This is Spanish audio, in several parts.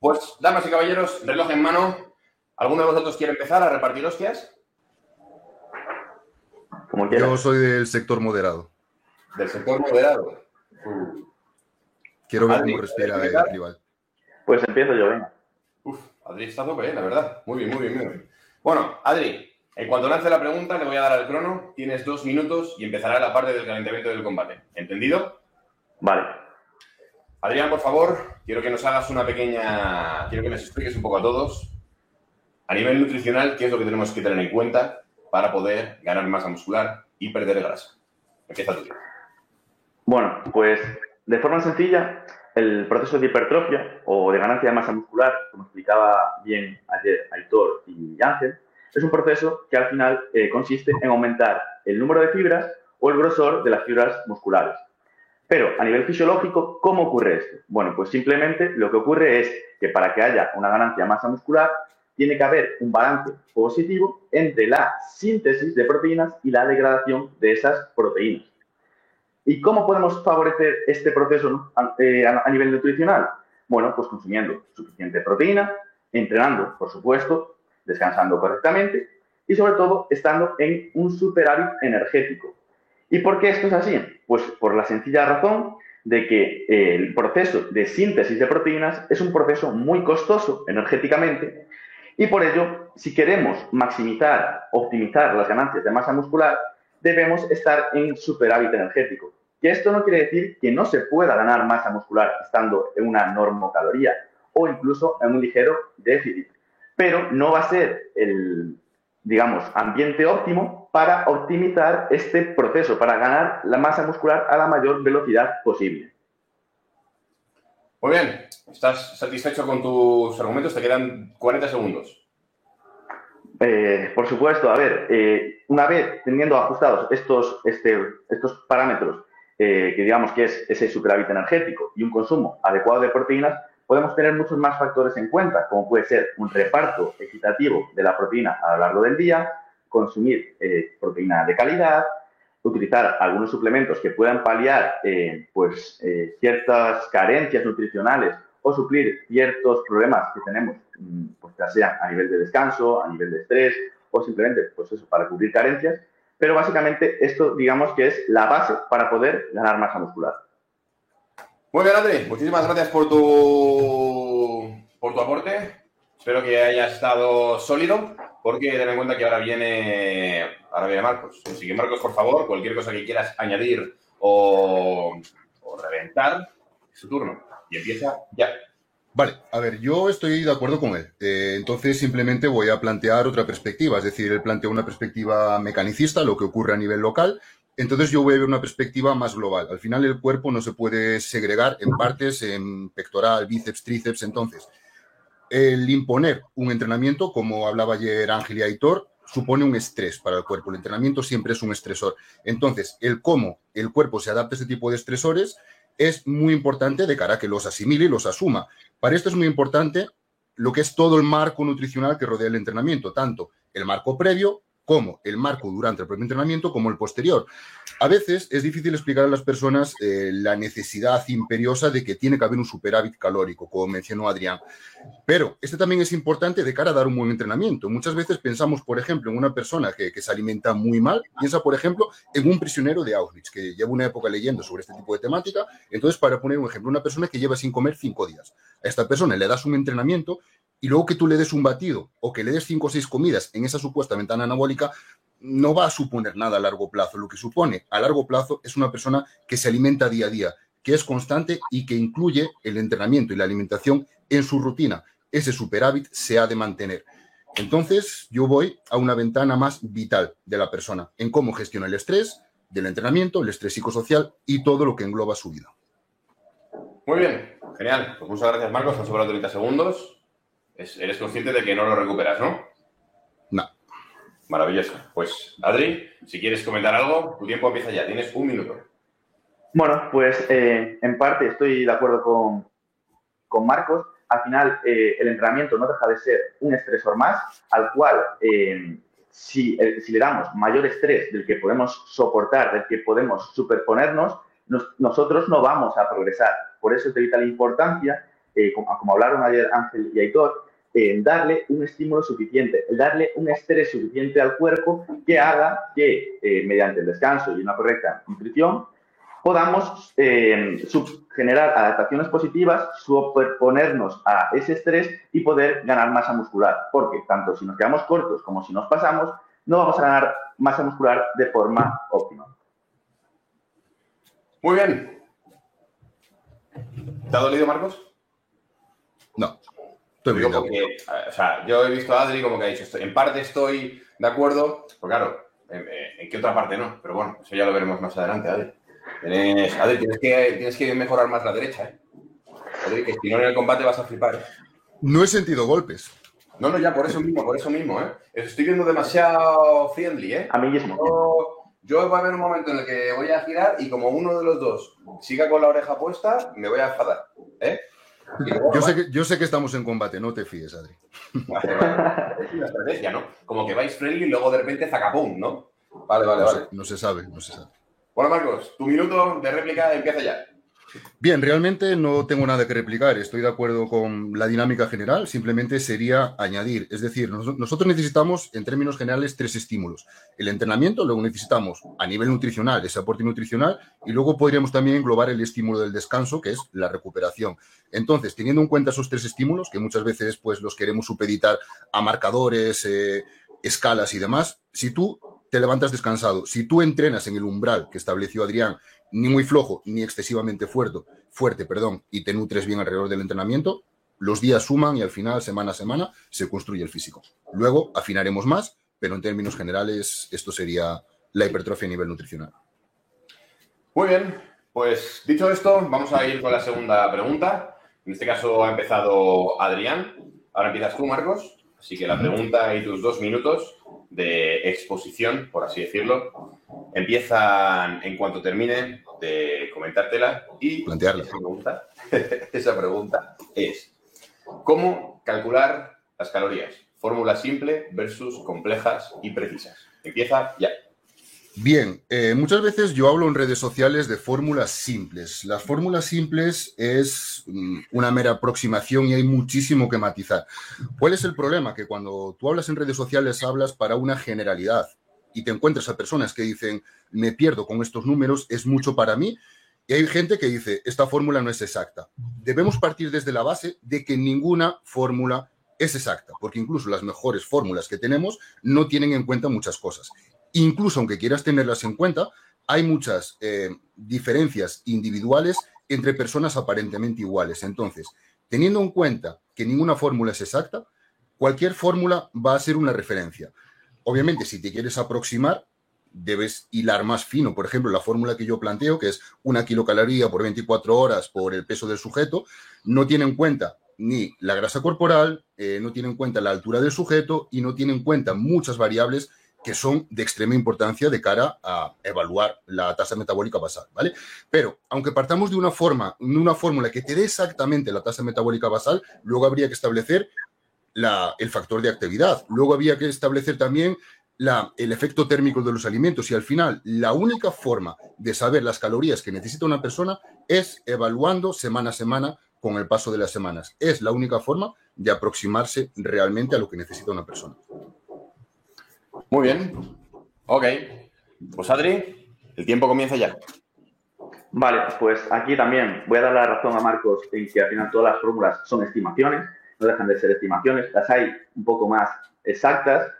Pues, damas y caballeros, reloj en mano. ¿Alguno de vosotros quiere empezar a repartir hostias? Como Yo soy del sector moderado. Del sector moderado. Quiero ver Adri, cómo respira ¿quieres el rival. Pues empiezo yo, venga. Uf, Adri está tope, eh, la verdad. Muy bien, muy bien, muy bien. Bueno, Adri, en cuanto lance la pregunta, le voy a dar al crono. Tienes dos minutos y empezará la parte del calentamiento del combate. ¿Entendido? Vale. Adrián, por favor, quiero que nos hagas una pequeña. Quiero que nos expliques un poco a todos, a nivel nutricional, qué es lo que tenemos que tener en cuenta para poder ganar masa muscular y perder grasa. Empieza tú. Bueno, pues de forma sencilla, el proceso de hipertrofia o de ganancia de masa muscular, como explicaba bien ayer Aitor y Ángel, es un proceso que al final eh, consiste en aumentar el número de fibras o el grosor de las fibras musculares. Pero a nivel fisiológico, ¿cómo ocurre esto? Bueno, pues simplemente lo que ocurre es que para que haya una ganancia de masa muscular, tiene que haber un balance positivo entre la síntesis de proteínas y la degradación de esas proteínas. ¿Y cómo podemos favorecer este proceso eh, a- a nivel nutricional? Bueno, pues consumiendo suficiente proteína, entrenando, por supuesto, descansando correctamente y sobre todo estando en un superávit energético. ¿Y por qué esto es así? Pues por la sencilla razón de que el proceso de síntesis de proteínas es un proceso muy costoso energéticamente y por ello, si queremos maximizar, optimizar las ganancias de masa muscular, debemos estar en superávit energético. Que esto no quiere decir que no se pueda ganar masa muscular estando en una normocaloría o incluso en un ligero déficit, pero no va a ser el, digamos, ambiente óptimo para optimizar este proceso, para ganar la masa muscular a la mayor velocidad posible. Muy bien. ¿Estás satisfecho con tus argumentos? Te quedan 40 segundos. Eh, por supuesto, a ver, eh, una vez teniendo ajustados estos, este, estos parámetros, eh, que digamos que es ese superávit energético y un consumo adecuado de proteínas, podemos tener muchos más factores en cuenta, como puede ser un reparto equitativo de la proteína a lo largo del día, consumir eh, proteína de calidad, utilizar algunos suplementos que puedan paliar eh, pues, eh, ciertas carencias nutricionales o suplir ciertos problemas que tenemos, mm, pues ya sea a nivel de descanso, a nivel de estrés o simplemente pues eso, para cubrir carencias. Pero básicamente esto digamos que es la base para poder ganar masa muscular. Muy bien, Adri. Muchísimas gracias por tu, por tu aporte. Espero que haya estado sólido, porque ten en cuenta que ahora viene, ahora viene Marcos. Así que, Marcos, por favor, cualquier cosa que quieras añadir o, reventar, es su turno. Y empieza ya. Vale, a ver, yo estoy de acuerdo con él. Eh, entonces simplemente voy a plantear otra perspectiva. Es decir, él plantea una perspectiva mecanicista, lo que ocurre a nivel local. Entonces yo voy a ver una perspectiva más global. Al final el cuerpo no se puede segregar en partes, en pectoral, bíceps, tríceps. Entonces, el imponer un entrenamiento, como hablaba ayer Ángel y Aitor, supone un estrés para el cuerpo. El entrenamiento siempre es un estresor. Entonces, el cómo el cuerpo se adapta a este tipo de estresores es muy importante de cara a que los asimile y los asuma. Para esto es muy importante lo que es todo el marco nutricional que rodea el entrenamiento, tanto el marco previo como el marco durante el propio entrenamiento como el posterior. A veces es difícil explicar a las personas eh, la necesidad imperiosa de que tiene que haber un superávit calórico, como mencionó Adrián. Pero este también es importante de cara a dar un buen entrenamiento. Muchas veces pensamos, por ejemplo, en una persona que, que se alimenta muy mal. Piensa, por ejemplo, en un prisionero de Auschwitz, que lleva una época leyendo sobre este tipo de temática. Entonces, para poner un ejemplo, una persona que lleva sin comer cinco días. A esta persona le das un entrenamiento y luego que tú le des un batido o que le des cinco o seis comidas en esa supuesta ventana anabólica, no va a suponer nada a largo plazo. Lo que supone a largo plazo es una persona que se alimenta día a día, que es constante y que incluye el entrenamiento y la alimentación en su rutina. Ese superávit se ha de mantener. Entonces, yo voy a una ventana más vital de la persona, en cómo gestiona el estrés del entrenamiento, el estrés psicosocial y todo lo que engloba su vida. Muy bien, genial. Pues muchas gracias, Marcos. Han sobrado 30 segundos. Es- eres consciente de que no lo recuperas, ¿no? No. Maravilloso. Pues, Adri, si quieres comentar algo, tu tiempo empieza ya. Tienes un minuto. Bueno, pues eh, en parte estoy de acuerdo con, con Marcos. Al final, eh, el entrenamiento no deja de ser un estresor más, al cual, eh, si, eh, si le damos mayor estrés del que podemos soportar, del que podemos superponernos, nos- nosotros no vamos a progresar. Por eso es de vital importancia eh, como, hablaron ayer Ángel y Aitor, en darle un estímulo suficiente, darle un estrés suficiente al cuerpo que haga que mediante el descanso y una correcta nutrición podamos generar adaptaciones positivas, superponernos a ese estrés y poder ganar masa muscular. Porque tanto si nos quedamos cortos como si nos pasamos, no vamos a ganar masa muscular de forma óptima. Muy bien. ¿Te ha dolido, Marcos? No. Estoy bien. o sea, yo he visto a Adri como que ha dicho, en parte estoy de acuerdo, pero claro, en, qué otra parte no. Pero bueno, eso ya lo veremos más adelante, Adri. Adri, tienes que, tienes que mejorar más la derecha, ¿eh? Adri, que si no en el combate vas a flipar, ¿eh? No he sentido golpes. No, no, ya, por eso mismo, por eso mismo, ¿eh? Estoy viendo demasiado friendly, ¿eh? A mí mismo. Yo, va a haber un momento en el que voy a girar y como uno de los dos siga con la oreja puesta, me voy a enfadar, ¿eh? Yo, sé que, yo sé que estamos en combate, no te fíes, Adri. Es una estrategia, ¿no? Como que vais friendly y luego de repente zacapum, ¿no? Vale, vale, no vale. no se sabe, no se sabe. Bueno, Marcos, tu minuto de réplica empieza ya. Bien, realmente no tengo nada que replicar, estoy de acuerdo con la dinámica general, simplemente sería añadir, es decir, nosotros necesitamos en términos generales tres estímulos. El entrenamiento, luego necesitamos a nivel nutricional ese aporte nutricional y luego podríamos también englobar el estímulo del descanso, que es la recuperación. Entonces, teniendo en cuenta esos tres estímulos, que muchas veces pues los queremos supeditar a marcadores, eh, escalas y demás, si tú te levantas descansado, si tú entrenas en el umbral que estableció Adrián ni muy flojo ni excesivamente fuerte, fuerte perdón, y te nutres bien alrededor del entrenamiento, los días suman y al final, semana a semana, se construye el físico. Luego afinaremos más, pero en términos generales esto sería la hipertrofia a nivel nutricional. Muy bien, pues dicho esto, vamos a ir con la segunda pregunta. En este caso ha empezado Adrián. Ahora empiezas tú, Marcos. Así que la pregunta y tus dos minutos de exposición, por así decirlo, empiezan en cuanto termine de comentártela y plantearla. Esa pregunta, esa pregunta es ¿cómo calcular las calorías? Fórmula simple versus complejas y precisas. Empieza ya. Bien, eh, muchas veces yo hablo en redes sociales de fórmulas simples. Las fórmulas simples es mm, una mera aproximación y hay muchísimo que matizar. ¿Cuál es el problema? Que cuando tú hablas en redes sociales hablas para una generalidad y te encuentras a personas que dicen, me pierdo con estos números, es mucho para mí. Y hay gente que dice, esta fórmula no es exacta. Debemos partir desde la base de que ninguna fórmula es exacta, porque incluso las mejores fórmulas que tenemos no tienen en cuenta muchas cosas incluso aunque quieras tenerlas en cuenta, hay muchas eh, diferencias individuales entre personas aparentemente iguales. Entonces, teniendo en cuenta que ninguna fórmula es exacta, cualquier fórmula va a ser una referencia. Obviamente, si te quieres aproximar, debes hilar más fino. Por ejemplo, la fórmula que yo planteo, que es una kilocaloría por 24 horas por el peso del sujeto, no tiene en cuenta ni la grasa corporal, eh, no tiene en cuenta la altura del sujeto y no tiene en cuenta muchas variables que son de extrema importancia de cara a evaluar la tasa metabólica basal, ¿vale? Pero aunque partamos de una forma, una fórmula que te dé exactamente la tasa metabólica basal, luego habría que establecer el factor de actividad, luego habría que establecer también el efecto térmico de los alimentos y al final la única forma de saber las calorías que necesita una persona es evaluando semana a semana con el paso de las semanas. Es la única forma de aproximarse realmente a lo que necesita una persona. Muy bien. Ok. Pues Adri, el tiempo comienza ya. Vale, pues aquí también voy a dar la razón a Marcos en que al final todas las fórmulas son estimaciones, no dejan de ser estimaciones, las hay un poco más exactas,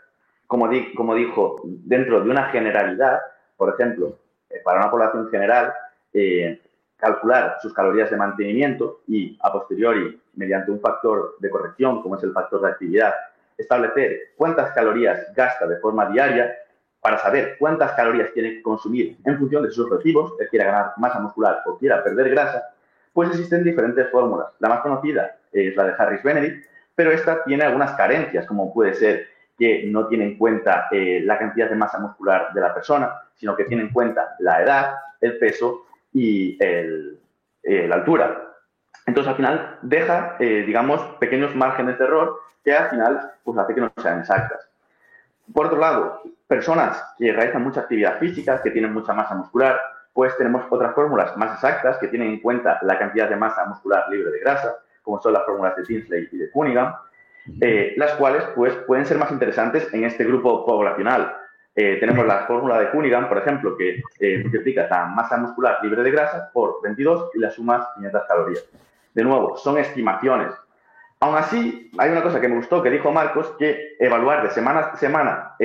como, dijo, dentro de una generalidad, por ejemplo, eh, para una población general, eh, calcular sus calorías de mantenimiento y a posteriori, mediante un factor de corrección, como es el factor de actividad, establecer cuántas calorías gasta de forma diaria para saber cuántas calorías tiene que consumir en función de sus objetivos, él quiera ganar masa muscular o quiera perder grasa, pues existen diferentes fórmulas. La más conocida es la de Harris Benedict, pero esta tiene algunas carencias, como puede ser que no tiene en cuenta eh, la cantidad de masa muscular de la persona, sino que tiene en cuenta la edad, el peso y eh, la altura. Entonces, al final, deja, eh, digamos, pequeños márgenes de error que al final pues, hace que no sean exactas. Por otro lado, personas que realizan mucha actividad física, que tienen mucha masa muscular, pues tenemos otras fórmulas más exactas que tienen en cuenta la cantidad de masa muscular libre de grasa, como son las fórmulas de Tinsley y de Cunningham, eh, las cuales pues, pueden ser más interesantes en este grupo poblacional. Eh, tenemos la fórmula de Cunningham, por ejemplo, que eh, multiplica la masa muscular libre de grasa por 22 y la sumas 500 calorías. De nuevo, son estimaciones. Aún así, hay una cosa que me gustó que dijo Marcos, que evaluar de semana a semana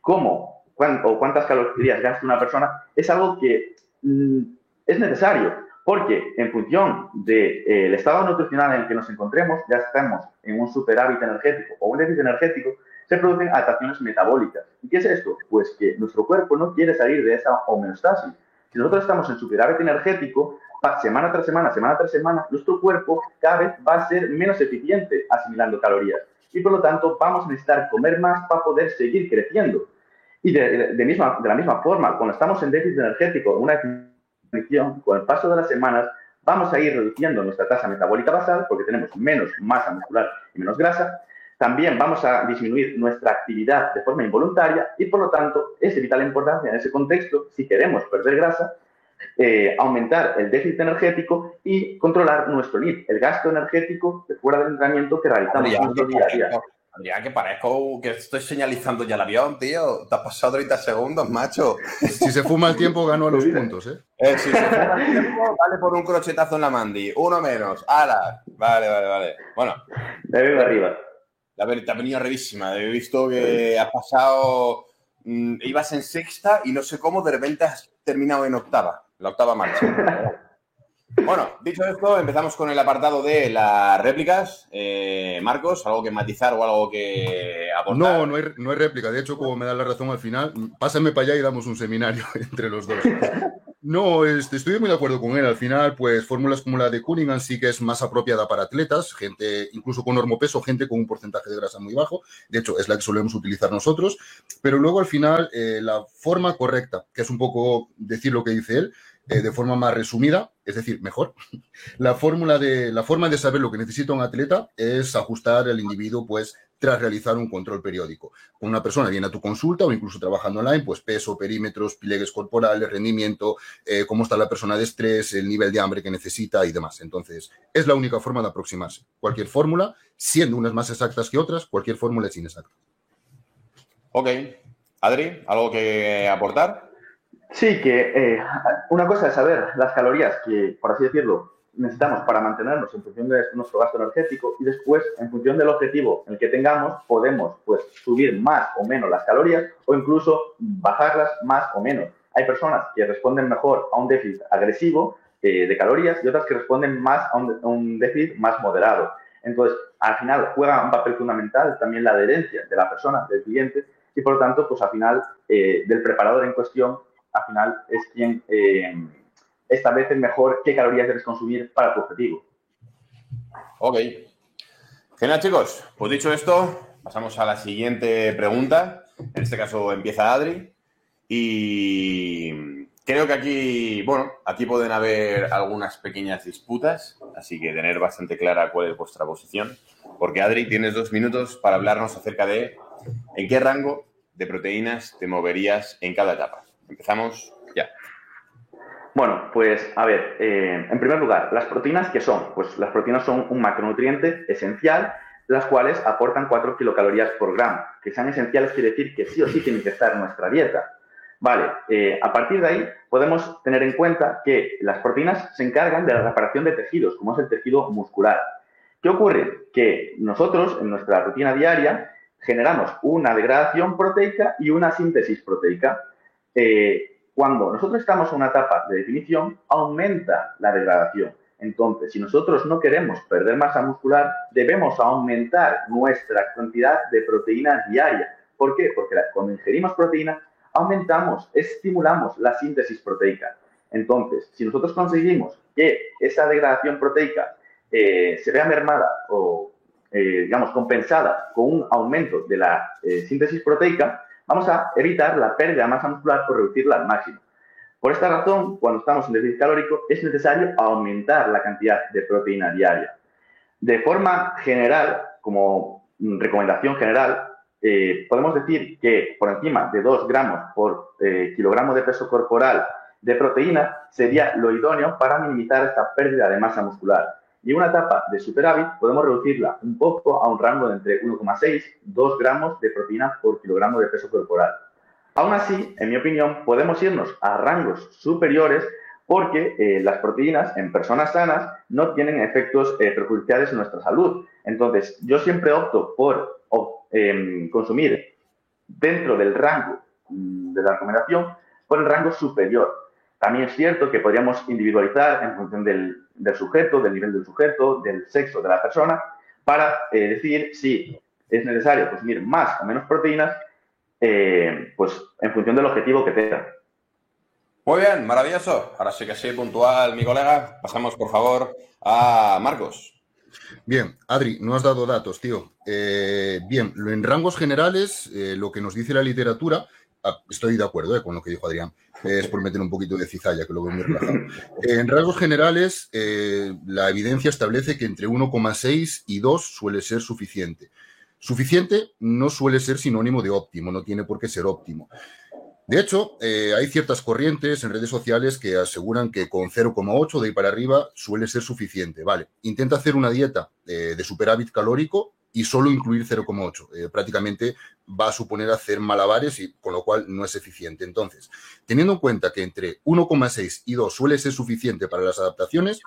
cómo o cuántas calorías gasta una persona es algo que mm, es necesario, porque en función del estado nutricional en el que nos encontremos, ya estamos en un superávit energético o un déficit energético, se producen adaptaciones metabólicas. ¿Y qué es esto? Pues que nuestro cuerpo no quiere salir de esa homeostasis. Si nosotros estamos en superávit energético, semana tras semana, semana tras semana, nuestro cuerpo cada vez va a ser menos eficiente asimilando calorías. Y por lo tanto, vamos a necesitar comer más para poder seguir creciendo. Y de, misma, de la misma forma, cuando estamos en déficit energético, una definición, con el paso de las semanas, vamos a ir reduciendo nuestra tasa metabólica basal porque tenemos menos masa muscular y menos grasa, también vamos a disminuir nuestra actividad de forma involuntaria y, por lo tanto, es de vital importancia en ese contexto, si queremos perder grasa, eh, aumentar el déficit energético y controlar nuestro NIP, el gasto energético de fuera del entrenamiento que realizamos nuestro día a día. Adrián, que parezco que estoy señalizando ya el avión, tío. Te has pasado 30 segundos, macho. Si se fuma el tiempo, gano a los puntos, ¿eh? eh si se fuma el tiempo, vale por un crochetazo en la mandi. Uno menos. ¡Hala! Vale, vale, vale. Bueno. De arriba te ha venido arribísima. He visto que has pasado. Mm, ibas en sexta y no sé cómo, de repente has terminado en octava, la octava marcha. bueno, dicho esto, empezamos con el apartado de las réplicas. Eh, Marcos, ¿algo que matizar o algo que aportar? No, no hay, no hay réplica. De hecho, como me da la razón al final, pásame para allá y damos un seminario entre los dos. No, este, estoy muy de acuerdo con él. Al final, pues fórmulas como la de Cunningham sí que es más apropiada para atletas, gente incluso con peso, gente con un porcentaje de grasa muy bajo. De hecho, es la que solemos utilizar nosotros. Pero luego, al final, eh, la forma correcta, que es un poco decir lo que dice él, eh, de forma más resumida, es decir, mejor. La fórmula de la forma de saber lo que necesita un atleta es ajustar al individuo, pues, tras realizar un control periódico. Con una persona viene a tu consulta o incluso trabajando online, pues peso, perímetros, pliegues corporales, rendimiento, eh, cómo está la persona de estrés, el nivel de hambre que necesita y demás. Entonces, es la única forma de aproximarse. Cualquier fórmula, siendo unas más exactas que otras, cualquier fórmula es inexacta. Ok. Adri, ¿algo que aportar? Sí, que eh, una cosa es saber las calorías que, por así decirlo, necesitamos para mantenernos en función de nuestro gasto energético y después, en función del objetivo en el que tengamos, podemos pues, subir más o menos las calorías o incluso bajarlas más o menos. Hay personas que responden mejor a un déficit agresivo eh, de calorías y otras que responden más a un, déficit más moderado. Entonces, al final juega un papel fundamental también la adherencia de la persona, del cliente, y por lo tanto, pues al final, eh, del preparador en cuestión al final es quien eh, establece mejor qué calorías debes consumir para tu objetivo. Ok. Genial, chicos. Pues dicho esto, pasamos a la siguiente pregunta. En este caso empieza Adri. Y creo que aquí, bueno, aquí pueden haber algunas pequeñas disputas, así que tener bastante clara cuál es vuestra posición. Porque Adri, tienes dos minutos para hablarnos acerca de en qué rango de proteínas te moverías en cada etapa. Empezamos ya. Bueno, pues a ver, eh, en primer lugar, las proteínas, ¿qué son? Pues las proteínas son un macronutriente esencial, las cuales aportan 4 kilocalorías por gramo. Que sean esenciales quiere decir que sí o sí tienen que estar en nuestra dieta. Vale, eh, a partir de ahí podemos tener en cuenta que las proteínas se encargan de la reparación de tejidos, como es el tejido muscular. ¿Qué ocurre? Que nosotros en nuestra rutina diaria generamos una degradación proteica y una síntesis proteica. Eh, cuando nosotros estamos en una etapa de definición, aumenta la degradación. Entonces, si nosotros no queremos perder masa muscular, debemos aumentar nuestra cantidad de proteína diaria. ¿Por qué? Porque cuando ingerimos proteína, aumentamos, estimulamos la síntesis proteica. Entonces, si nosotros conseguimos que esa degradación proteica eh, se vea mermada o, eh, digamos, compensada con un aumento de la síntesis proteica, vamos a evitar la pérdida de masa muscular o reducirla al máximo. Por esta razón, cuando estamos en déficit calórico, es necesario aumentar la cantidad de proteína diaria. De forma general, como recomendación general, eh, podemos decir que por encima de 2 gramos por eh, kilogramo de peso corporal de proteína sería lo idóneo para minimizar esta pérdida de masa muscular. Y una etapa de superávit podemos reducirla un poco a un rango de entre 1,6 2 gramos de proteína por kilogramo de peso corporal. Aún así, en mi opinión, podemos irnos a rangos superiores porque eh, las proteínas en personas sanas no tienen efectos eh, perjudiciales en nuestra salud. Entonces, yo siempre opto por em, consumir dentro del rango mm, de la recomendación por el rango superior. También es cierto que podríamos individualizar en función del, sujeto, del nivel del sujeto, del sexo de la persona, para eh, decir si es necesario consumir más o menos proteínas, pues en función del objetivo que tenga. Muy bien, maravilloso. Ahora sí que sí, puntual, mi colega. Pasamos, por favor, a Marcos. Bien, Adri, no has dado datos, tío. Eh, bien, en rangos generales, eh, lo que nos dice la literatura, estoy de acuerdo eh, con lo que dijo Adrián, es por meter un poquito de cizalla, que lo veo muy relajado. en rasgos generales, la evidencia establece que entre 1,6 y 2 suele ser suficiente. Suficiente no suele ser sinónimo de óptimo, no tiene por qué ser óptimo. De hecho, eh, hay ciertas corrientes en redes sociales que aseguran que con 0,8 de ahí para arriba suele ser suficiente. Vale, intenta hacer una dieta eh, de superávit calórico y solo incluir 0,8. Eh, prácticamente va a suponer hacer malabares y con lo cual no es eficiente. Entonces, teniendo en cuenta que entre 1,6 y 2 suele ser suficiente para las adaptaciones,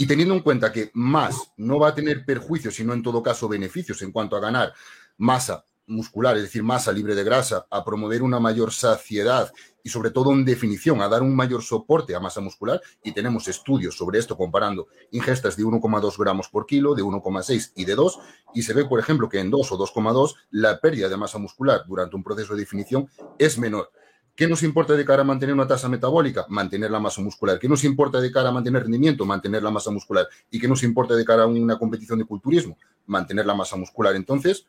y teniendo en cuenta que más no va a tener perjuicios, sino en todo caso beneficios en cuanto a ganar masa muscular, es decir, masa libre de grasa, a promover una mayor saciedad y sobre todo en definición, a dar un mayor soporte a masa muscular. Y tenemos estudios sobre esto comparando ingestas de 1,2 gramos por kilo, de 1,6 y de 2. Y se ve, por ejemplo, que en 2 o 2,2 la pérdida de masa muscular durante un proceso de definición es menor. ¿Qué nos importa de cara a mantener una tasa metabólica? Mantener la masa muscular. ¿Qué nos importa de cara a mantener rendimiento? Mantener la masa muscular. ¿Y qué nos importa de cara a una competición de culturismo? Mantener la masa muscular. Entonces,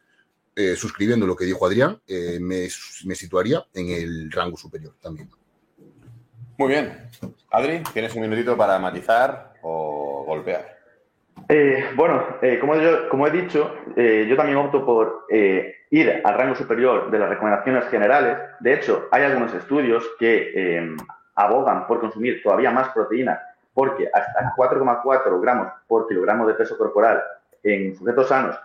eh, suscribiendo lo que dijo Adrián, eh, me, situaría en el rango superior también. Muy bien. Adri, ¿tienes un minutito para matizar o golpear? Eh, bueno, como, como, he dicho, yo también opto por ir al rango superior de las recomendaciones generales. De hecho, hay algunos estudios que abogan por consumir todavía más proteína, porque hasta 4,4 gramos por kilogramo de peso corporal en sujetos sanos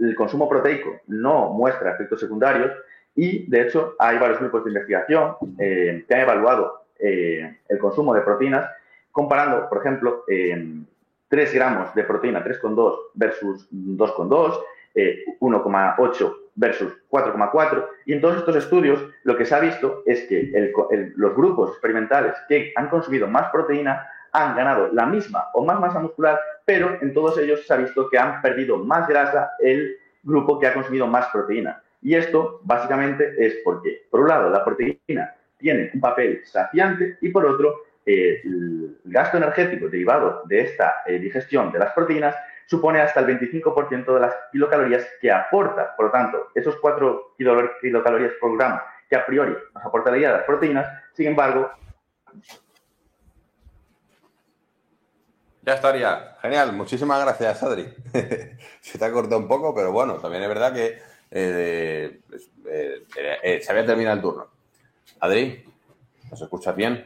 el consumo proteico no muestra efectos secundarios y, de hecho, hay varios grupos de investigación eh, que han evaluado eh, el consumo de proteínas comparando, por ejemplo, 3 gramos de proteína 3,2 versus 2,2, 1,8 eh, versus 4,4. Y en todos estos estudios lo que se ha visto es que los grupos experimentales que han consumido más proteína han ganado la misma o más masa muscular, pero en todos ellos se ha visto que han perdido más grasa el grupo que ha consumido más proteína. Y esto básicamente es porque, por un lado, la proteína tiene un papel saciante y por otro, el gasto energético derivado de esta eh, digestión de las proteínas supone hasta el 25% de las kilocalorías que aporta. Por lo tanto, esos 4 kilocalorías por gramo que a priori nos aportaría las proteínas, sin embargo, Ya estaría. Genial. Muchísimas gracias, Adri. se te ha cortado un poco, pero bueno, también es verdad que eh, eh, eh, se había terminado el turno. Adri, ¿nos escuchas bien?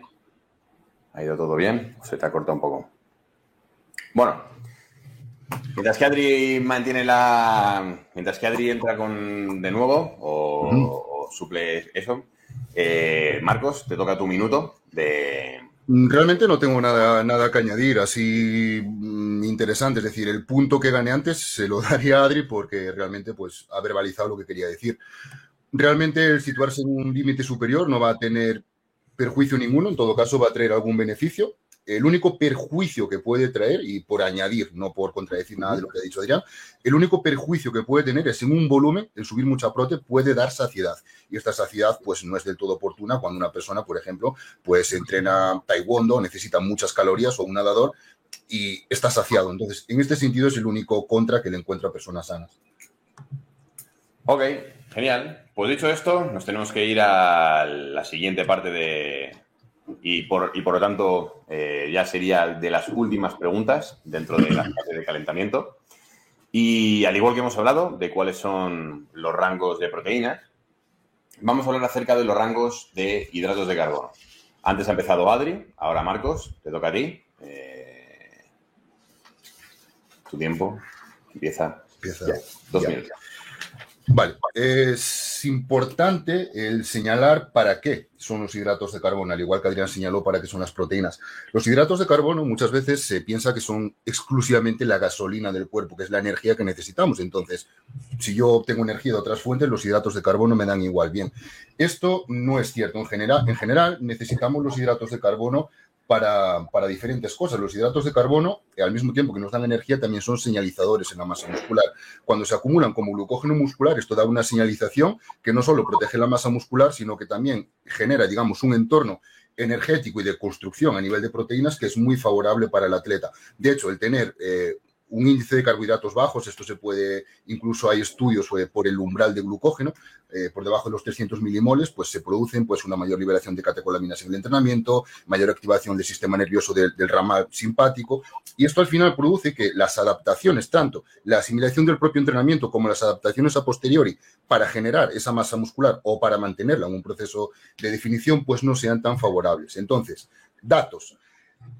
¿Ha ido todo bien? ¿Se te ha cortado un poco? Bueno, mientras que Adri mantiene la. Mientras que Adri entra con de nuevo o, o suple eso, Marcos, te toca tu minuto de, realmente no tengo nada, nada que añadir así mm, interesante. Es decir, el punto que gané antes se lo daría a Adri porque realmente pues, ha verbalizado lo que quería decir. Realmente el situarse en un límite superior no va a tener perjuicio ninguno, en todo caso va a traer algún beneficio el único perjuicio que puede traer, y por añadir, no por contradecir nada de lo que ha dicho Adrián, el único perjuicio que puede tener es en un volumen, el subir mucha prote puede dar saciedad. Y esta saciedad, pues, no es del todo oportuna cuando una persona, por ejemplo, pues entrena taekwondo, necesita muchas calorías o un nadador y está saciado. Entonces, en este sentido es el único contra que le encuentra a personas sanas. Ok, genial. Pues dicho esto, nos tenemos que ir a la siguiente parte de, y por, y por lo tanto eh, ya sería de las últimas preguntas dentro de la fase de calentamiento. Y al igual que hemos hablado de cuáles son los rangos de proteínas, vamos a hablar acerca de los rangos de hidratos de carbono. Antes ha empezado Adri, ahora Marcos, te toca a ti. Eh, Tu tiempo empieza. Empieza. Ya, dos ya. minutos. Vale, es importante el señalar para qué son los hidratos de carbono, al igual que Adrián señaló para qué son las proteínas. Los hidratos de carbono muchas veces se piensa que son exclusivamente la gasolina del cuerpo, que es la energía que necesitamos. Entonces, si yo obtengo energía de otras fuentes, los hidratos de carbono me dan igual bien. Esto no es cierto. En general, en general necesitamos los hidratos de carbono para, para, diferentes cosas. Los hidratos de carbono, al mismo tiempo que nos dan energía, también son señalizadores en la masa muscular. Cuando se acumulan como glucógeno muscular, esto da una señalización que no solo protege la masa muscular, sino que también genera, digamos, un entorno energético y de construcción a nivel de proteínas que es muy favorable para el atleta. De hecho, el tener eh, un índice de carbohidratos bajos, esto se puede, incluso hay estudios por el umbral de glucógeno, eh, por debajo de los 300 milimoles, pues se producen pues una mayor liberación de catecolaminas en el entrenamiento, mayor activación del sistema nervioso del, del ramal simpático, y esto al final produce que las adaptaciones, tanto la asimilación del propio entrenamiento como las adaptaciones a posteriori para generar esa masa muscular o para mantenerla en un proceso de definición, pues no sean tan favorables. Entonces, datos.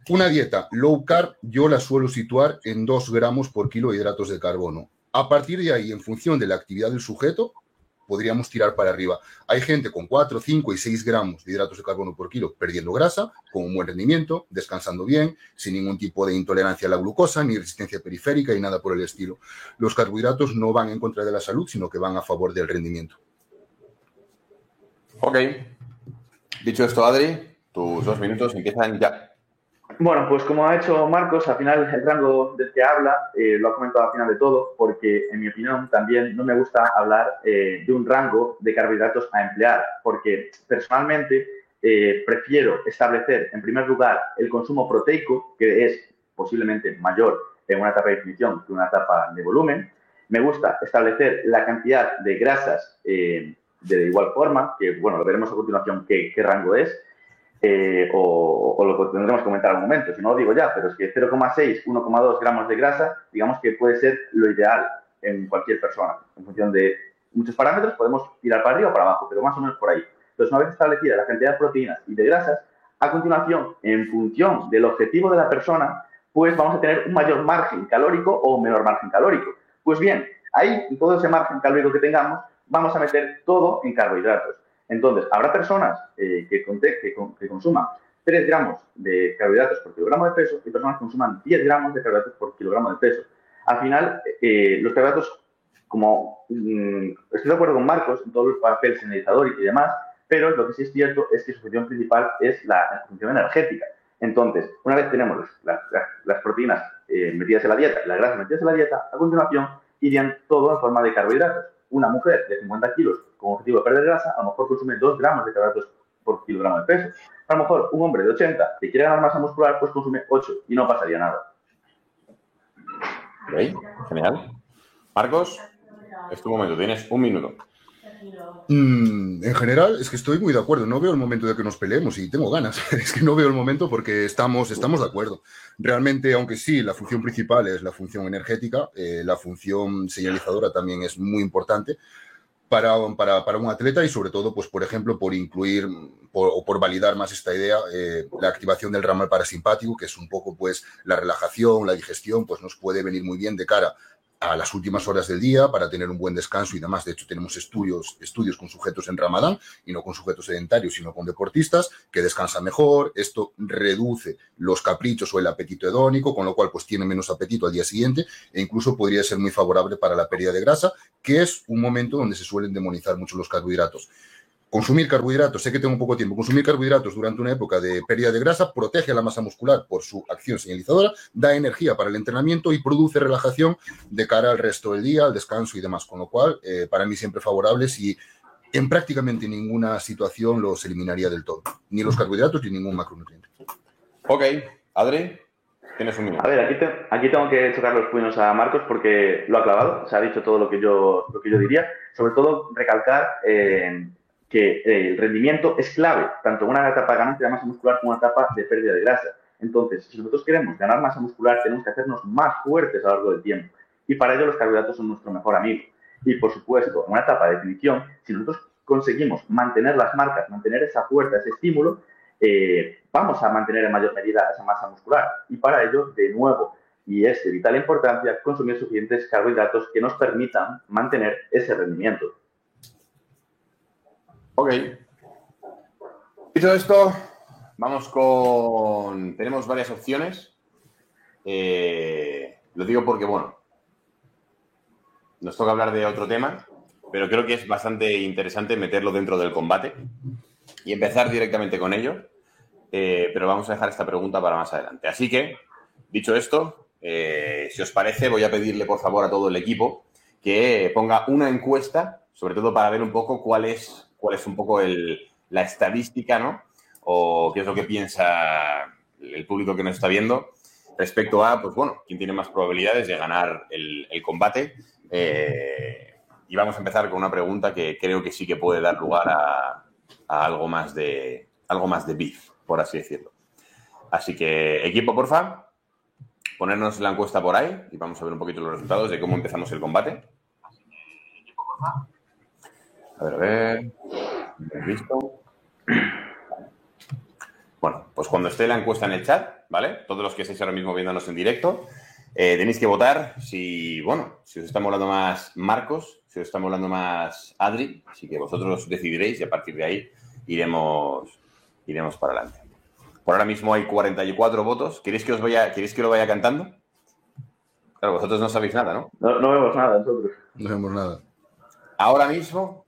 Una dieta low carb yo la suelo situar en 2 gramos por kilo de hidratos de carbono. A partir de ahí, en función de la actividad del sujeto, podríamos tirar para arriba. Hay gente con 4, 5 y 6 gramos de hidratos de carbono por kilo perdiendo grasa, con un buen rendimiento, descansando bien, sin ningún tipo de intolerancia a la glucosa, ni resistencia periférica y nada por el estilo. Los carbohidratos no van en contra de la salud, sino que van a favor del rendimiento. Ok. Dicho esto, Adri, tus dos minutos empiezan ya. Bueno, pues como ha hecho Marcos, al final el rango del que habla eh, lo ha comentado al final de todo, porque en mi opinión también no me gusta hablar eh, de un rango de carbohidratos a emplear, porque personalmente eh, prefiero establecer en primer lugar el consumo proteico, que es posiblemente mayor en una etapa de definición que una etapa de volumen. Me gusta establecer la cantidad de grasas de igual forma, que bueno, lo veremos a continuación qué, qué rango es. Eh, o, lo tendremos que comentar al momento, si no lo digo ya, pero es que 0,6, 1,2 gramos de grasa, digamos que puede ser lo ideal en cualquier persona. En función de muchos parámetros podemos tirar para arriba o para abajo, pero más o menos por ahí. Entonces, una vez establecida la cantidad de proteínas y de grasas, a continuación, en función del objetivo de la persona, pues vamos a tener un mayor margen calórico o un menor margen calórico. Pues bien, ahí, en todo ese margen calórico que tengamos, vamos a meter todo en carbohidratos. Entonces, habrá personas eh, que, consuman 3 gramos de carbohidratos por kilogramo de peso y personas que consuman 10 gramos de carbohidratos por kilogramo de peso. Al final, eh, los carbohidratos, como mmm, estoy de acuerdo con Marcos en todo el papel señalizador y demás, pero lo que sí es cierto es que su función principal es la función energética. Entonces, una vez tenemos las proteínas eh, metidas en la dieta y las grasas metidas en la dieta, a continuación irían todo en forma de carbohidratos. Una mujer de 50 kilos con objetivo de perder grasa, a lo mejor consume 2 gramos de carbohidratos por kilogramo de peso. A lo mejor un hombre de 80 que quiere ganar masa muscular, pues consume 8 y no pasaría nada. Ok, genial. Marcos, es tu momento, tienes un minuto. Mm, en general, es que estoy muy de acuerdo. No veo el momento de que nos peleemos y tengo ganas. Es que no veo el momento porque estamos, estamos de acuerdo. Realmente, aunque sí, la función principal es la función energética, eh, la función señalizadora también es muy importante para, para, para, un atleta y sobre todo, pues, por ejemplo, por incluir o por validar más esta idea, eh, la activación del ramal parasimpático, que es un poco pues la relajación, la digestión, pues nos puede venir muy bien de cara a las últimas horas del día para tener un buen descanso y demás. De hecho, tenemos estudios, estudios con sujetos en Ramadán y no con sujetos sedentarios, sino con deportistas que descansan mejor. Esto reduce los caprichos o el apetito hedónico, con lo cual pues tiene menos apetito al día siguiente e incluso podría ser muy favorable para la pérdida de grasa, que es un momento donde se suelen demonizar mucho los carbohidratos. Consumir carbohidratos, sé que tengo poco tiempo, consumir carbohidratos durante una época de pérdida de grasa protege a la masa muscular por su acción señalizadora, da energía para el entrenamiento y produce relajación de cara al resto del día, al descanso y demás, con lo cual eh, para mí siempre favorables y en prácticamente ninguna situación los eliminaría del todo, ni los carbohidratos ni ningún macronutriente. Ok, Adri, tienes un minuto. A ver, aquí, te, aquí tengo que chocar los puños a Marcos porque lo ha clavado, se ha dicho todo lo que yo, lo que yo diría, sobre todo recalcar... Eh, que el rendimiento es clave, tanto en una etapa ganancia de masa muscular como en una etapa de pérdida de grasa. Entonces, si nosotros queremos ganar masa muscular, tenemos que hacernos más fuertes a lo largo del tiempo. Y para ello los carbohidratos son nuestro mejor amigo. Y, por supuesto, en una etapa de definición, si nosotros conseguimos mantener las marcas, mantener esa fuerza, ese estímulo, eh, vamos a mantener en mayor medida esa masa muscular. Y para ello, de nuevo, y es de vital importancia consumir suficientes carbohidratos que nos permitan mantener ese rendimiento. Ok. Dicho esto, vamos con... Tenemos varias opciones. Eh, lo digo porque, bueno, nos toca hablar de otro tema, pero creo que es bastante interesante meterlo dentro del combate y empezar directamente con ello. Eh, pero vamos a dejar esta pregunta para más adelante. Así que, dicho esto, eh, si os parece, voy a pedirle por favor a todo el equipo que ponga una encuesta, sobre todo para ver un poco cuál es, cuál es un poco la estadística, ¿no? O qué es lo que piensa el público que nos está viendo respecto a, pues bueno, quién tiene más probabilidades de ganar el, combate. Eh, y vamos a empezar con una pregunta que creo que sí que puede dar lugar a, algo más de algo más de beef, por así decirlo. Así que, equipo, porfa, ponernos la encuesta por ahí y vamos a ver un poquito los resultados de cómo empezamos el combate. Así que, equipo, porfa. A ver, a ver. ¿Listo? Bueno, pues cuando esté la encuesta en el chat, ¿vale? Todos los que estéis ahora mismo viéndonos en directo, eh, tenéis que votar si, bueno, si os está molando más Marcos, si os está molando más Adri, así que vosotros decidiréis y a partir de ahí iremos, iremos para adelante. Por ahora mismo hay 44 votos. ¿Queréis que os vaya, ¿queréis que lo vaya cantando? Claro, vosotros no sabéis nada, ¿no? No, no vemos nada nosotros. No vemos nada. Ahora mismo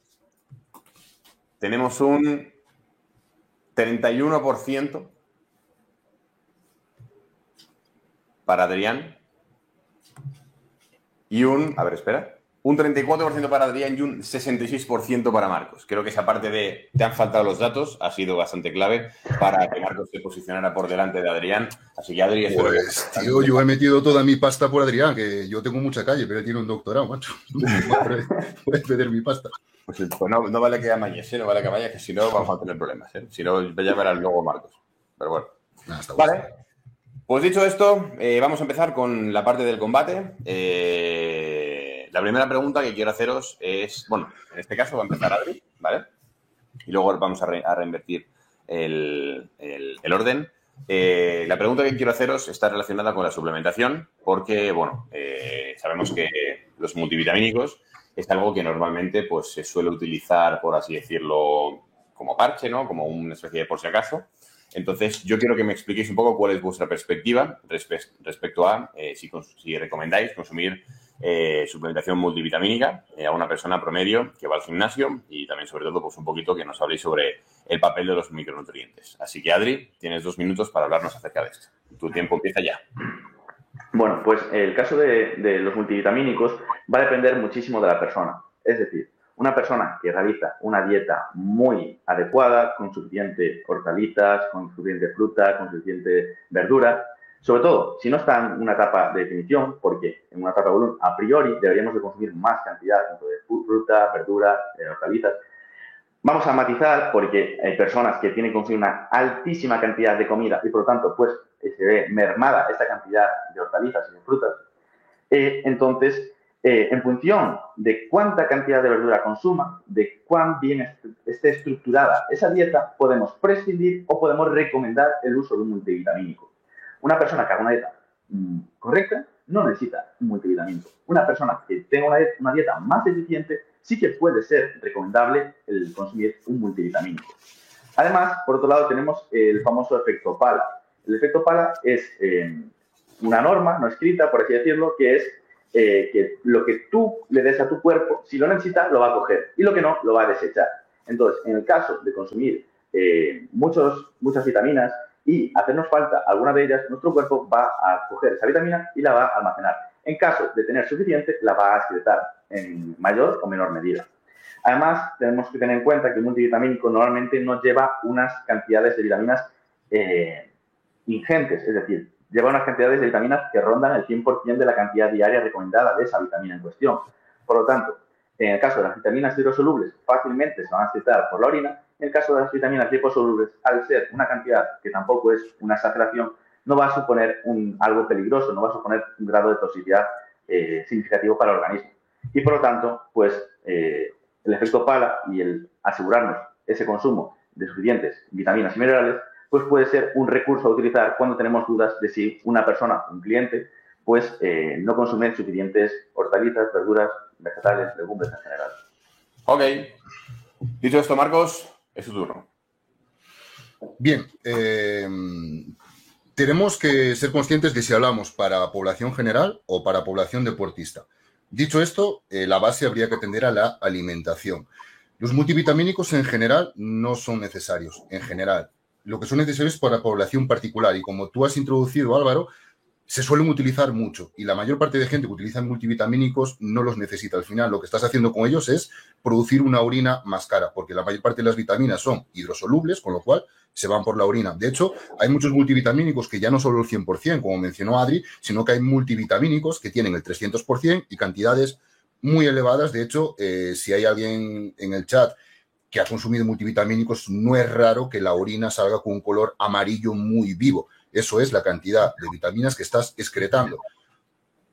tenemos un 31% para Adrián y un, a ver, espera, un 34% para Adrián y un 66% para Marcos. Creo que esa parte de te han faltado los datos ha sido bastante clave para que Marcos se posicionara por delante de Adrián. Así que Adrián... Pues, tío, yo he metido toda mi pasta por Adrián, que yo tengo mucha calle, pero tiene un doctorado, macho. Puedes pedir mi pasta. Pues, pues, no, no, vale que amañes, ¿eh? no vale que vaya, que si no vamos a tener problemas. ¿eh? Si no, ya verás luego Marcos. Pero bueno. vale. Pues dicho esto, eh, vamos a empezar con la parte del combate. Eh, la primera pregunta que quiero haceros es, bueno, en este caso va a empezar Adri, ¿vale? Y luego vamos a, reinvertir el, orden. la pregunta que quiero haceros está relacionada con la suplementación, porque, bueno, sabemos que los multivitamínicos es algo que normalmente pues, se suele utilizar, por así decirlo, como parche, ¿no? Como una especie de por si acaso. Entonces, yo quiero que me expliquéis un poco cuál es vuestra perspectiva respecto a eh, si, recomendáis consumir eh, suplementación multivitamínica eh, a una persona promedio que va al gimnasio y también, sobre todo, pues un poquito que nos habléis sobre el papel de los micronutrientes. Así que, Adri, tienes dos minutos para hablarnos acerca de esto. Tu tiempo empieza ya. Bueno, pues el caso de, los multivitamínicos va a depender muchísimo de la persona. Es decir, una persona que realiza una dieta muy adecuada, con suficiente hortalizas, con suficiente fruta, con suficiente verdura, sobre todo si no está en una etapa de definición, porque en una etapa de volumen a priori deberíamos de consumir más cantidad tanto de fruta, verdura, hortalizas, Vamos a matizar porque hay personas que tienen que consumir una altísima cantidad de comida y por lo tanto pues se ve mermada esta cantidad de hortalizas y de frutas. Eh, entonces, eh, en función de cuánta cantidad de verdura consuma, de cuán bien esté estructurada esa dieta, podemos prescindir o podemos recomendar el uso de un multivitamínico. Una persona que haga una dieta mm, correcta no necesita un multivitamínico. Una persona que tenga una dieta más eficiente sí que puede ser recomendable el consumir un multivitamínico. Además, por otro lado, tenemos el famoso efecto pala. El efecto pala es eh, una norma no escrita, por así decirlo, que es eh, que lo que tú le des a tu cuerpo, si lo necesita, lo va a coger y lo que no, lo va a desechar. Entonces, en el caso de consumir eh, muchos, muchas vitaminas y hacernos falta alguna de ellas, nuestro cuerpo va a coger esa vitamina y la va a almacenar. En caso de tener suficiente, la va a excretar en mayor o menor medida. Además, tenemos que tener en cuenta que un multivitamínico normalmente no lleva unas cantidades de vitaminas eh, ingentes, es decir, lleva unas cantidades de vitaminas que rondan el 100% de la cantidad diaria recomendada de esa vitamina en cuestión. Por lo tanto, en el caso de las vitaminas hidrosolubles, fácilmente se van a excretar por la orina. En el caso de las vitaminas liposolubles, al ser una cantidad que tampoco es una exageración, no va a suponer algo peligroso, no va a suponer un grado de toxicidad eh, significativo para el organismo. Y por lo tanto, pues eh, el efecto pala y el asegurarnos ese consumo de suficientes vitaminas y minerales, pues puede ser un recurso a utilizar cuando tenemos dudas de si una persona, un cliente, pues eh, no consumen suficientes hortalizas, verduras, vegetales, legumbres en general. Ok. Dicho esto, Marcos, es tu turno. Bien, eh, tenemos que ser conscientes de si hablamos para población general o para población deportista. Dicho esto, eh, la base habría que atender a la alimentación. Los multivitamínicos en general no son necesarios, en general. Lo que son necesarios para población particular y como tú has introducido, Álvaro, se suelen utilizar mucho y la mayor parte de gente que utiliza multivitamínicos no los necesita. Al final, lo que estás haciendo con ellos es producir una orina más cara, porque la mayor parte de las vitaminas son hidrosolubles, con lo cual se van por la orina. De hecho, hay muchos multivitamínicos que ya no solo el 100%, como mencionó Adri, sino que hay multivitamínicos que tienen el 300% y cantidades muy elevadas. De hecho, eh, si hay alguien en el chat que ha consumido multivitamínicos, no es raro que la orina salga con un color amarillo muy vivo. Eso es la cantidad de vitaminas que estás excretando.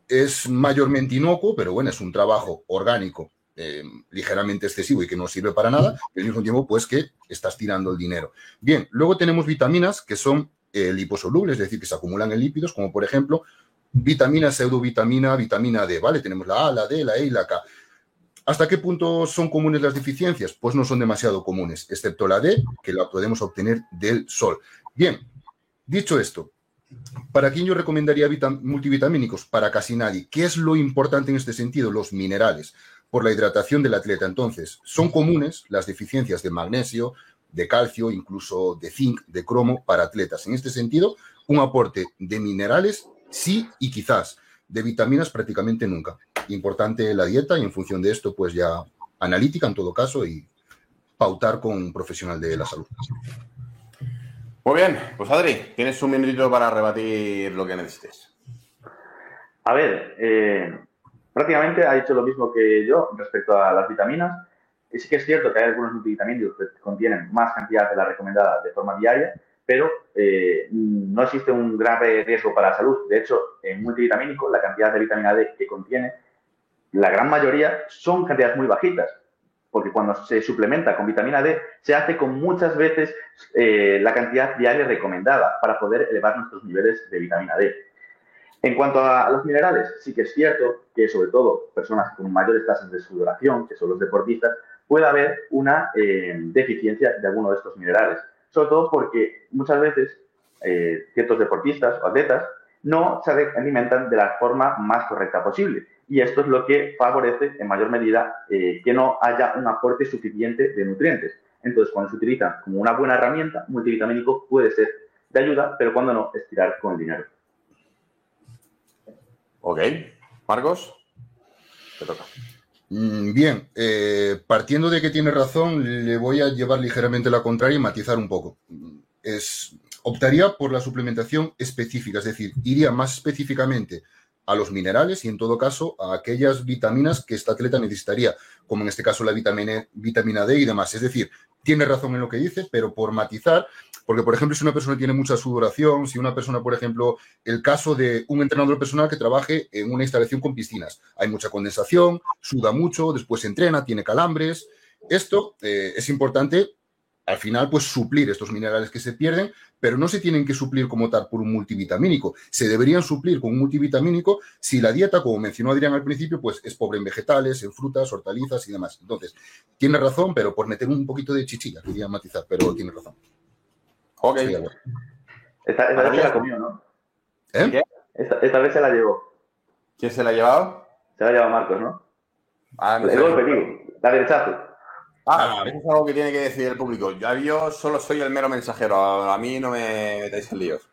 Es mayormente inocuo, pero bueno, es un trabajo orgánico eh, ligeramente excesivo y que no sirve para nada, y al mismo tiempo, pues que estás tirando el dinero. Bien, luego tenemos vitaminas que son eh, liposolubles, es decir, que se acumulan en lípidos, como por ejemplo vitamina, pseudovitamina, vitamina D, ¿vale? Tenemos la A, la D, la E y la K. ¿Hasta qué punto son comunes las deficiencias? Pues no son demasiado comunes, excepto la D, que la podemos obtener del sol. Bien, dicho esto, ¿para quién yo recomendaría multivitamínicos? Para casi nadie. ¿Qué es lo importante en este sentido? Los minerales, por la hidratación del atleta. Entonces, son comunes las deficiencias de magnesio, de calcio, incluso de zinc, de cromo para atletas. En este sentido, un aporte de minerales sí y quizás, de vitaminas prácticamente nunca importante la dieta y en función de esto, pues ya analítica en todo caso y pautar con un profesional de la salud. Muy bien, pues Adri, tienes un minutito para rebatir lo que necesites. A ver, eh, prácticamente ha dicho lo mismo que yo respecto a las vitaminas. Y sí que es cierto que hay algunos multivitamínicos que contienen más cantidad de la recomendada de forma diaria, pero eh, no existe un grave riesgo para la salud. De hecho, en multivitamínico, la cantidad de vitamina D que contiene la gran mayoría son cantidades muy bajitas, porque cuando se suplementa con vitamina D, se hace con muchas veces eh, la cantidad diaria recomendada para poder elevar nuestros niveles de vitamina D. En cuanto a los minerales, sí que es cierto que sobre todo personas con mayores tasas de sudoración, que son los deportistas, puede haber una eh, deficiencia de alguno de estos minerales. Sobre todo porque muchas veces eh, ciertos deportistas o atletas no se alimentan de la forma más correcta posible y esto es lo que favorece en mayor medida eh, que no haya un aporte suficiente de nutrientes. Entonces, cuando se utiliza como una buena herramienta, multivitamínico puede ser de ayuda, pero cuando no, es tirar con el dinero. Ok. Marcos, te toca. Mm, bien, eh, partiendo de que tiene razón, le voy a llevar ligeramente la contraria y matizar un poco. Es, optaría por la suplementación específica, es decir, iría más específicamente a los minerales y en todo caso a aquellas vitaminas que este atleta necesitaría, como en este caso la vitamina, vitamina D y demás. Es decir, tiene razón en lo que dice, pero por matizar, porque por ejemplo si una persona tiene mucha sudoración, si una persona, por ejemplo, el caso de un entrenador personal que trabaje en una instalación con piscinas, hay mucha condensación, suda mucho, después entrena, tiene calambres. Esto eh, es importante al final, pues suplir estos minerales que se pierden, pero no se tienen que suplir como tal por un multivitamínico. Se deberían suplir con un multivitamínico si la dieta, como mencionó Adrián al principio, pues es pobre en vegetales, en frutas, hortalizas y demás. Entonces, tiene razón, pero por meter un poquito de chichilla, quería matizar, pero tiene razón. Ok. esta, vez se la comió, ¿no? ¿Eh? Esta, vez se la llevó. ¿Quién se la ha llevado? Se la ha llevado Marcos, ¿no? Ah, el golpe, digo. La derechazo. Ah, eso es algo que tiene que decir el público. Yo, solo soy el mero mensajero. A mí no me metáis en líos.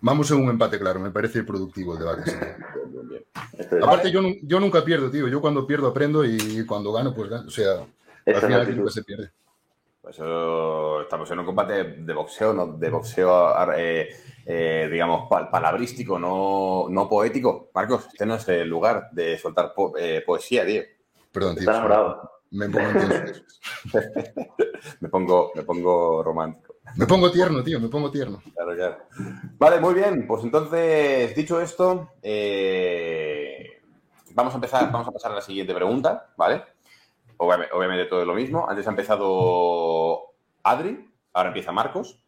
vamos en un empate, claro. Me parece productivo el debate. Aparte, yo, yo, nunca pierdo, tío. Yo cuando pierdo aprendo y cuando gano, pues gano. O sea, al final nunca se pierde. Pues estamos en un combate de boxeo, no de boxeo, eh, eh, digamos, palabrístico, no, no poético. Marcos, este no es el lugar de soltar eh, poesía, tío. Perdón, tío. Está enamorado. Me pongo me pongo, me pongo romántico. Me pongo tierno, tío, me pongo tierno. Claro, claro. Vale, muy bien. Pues entonces, dicho esto, eh, vamos a empezar, vamos a pasar a la siguiente pregunta, ¿vale? Obviamente, todo es lo mismo. Antes ha empezado Adri, ahora empieza Marcos.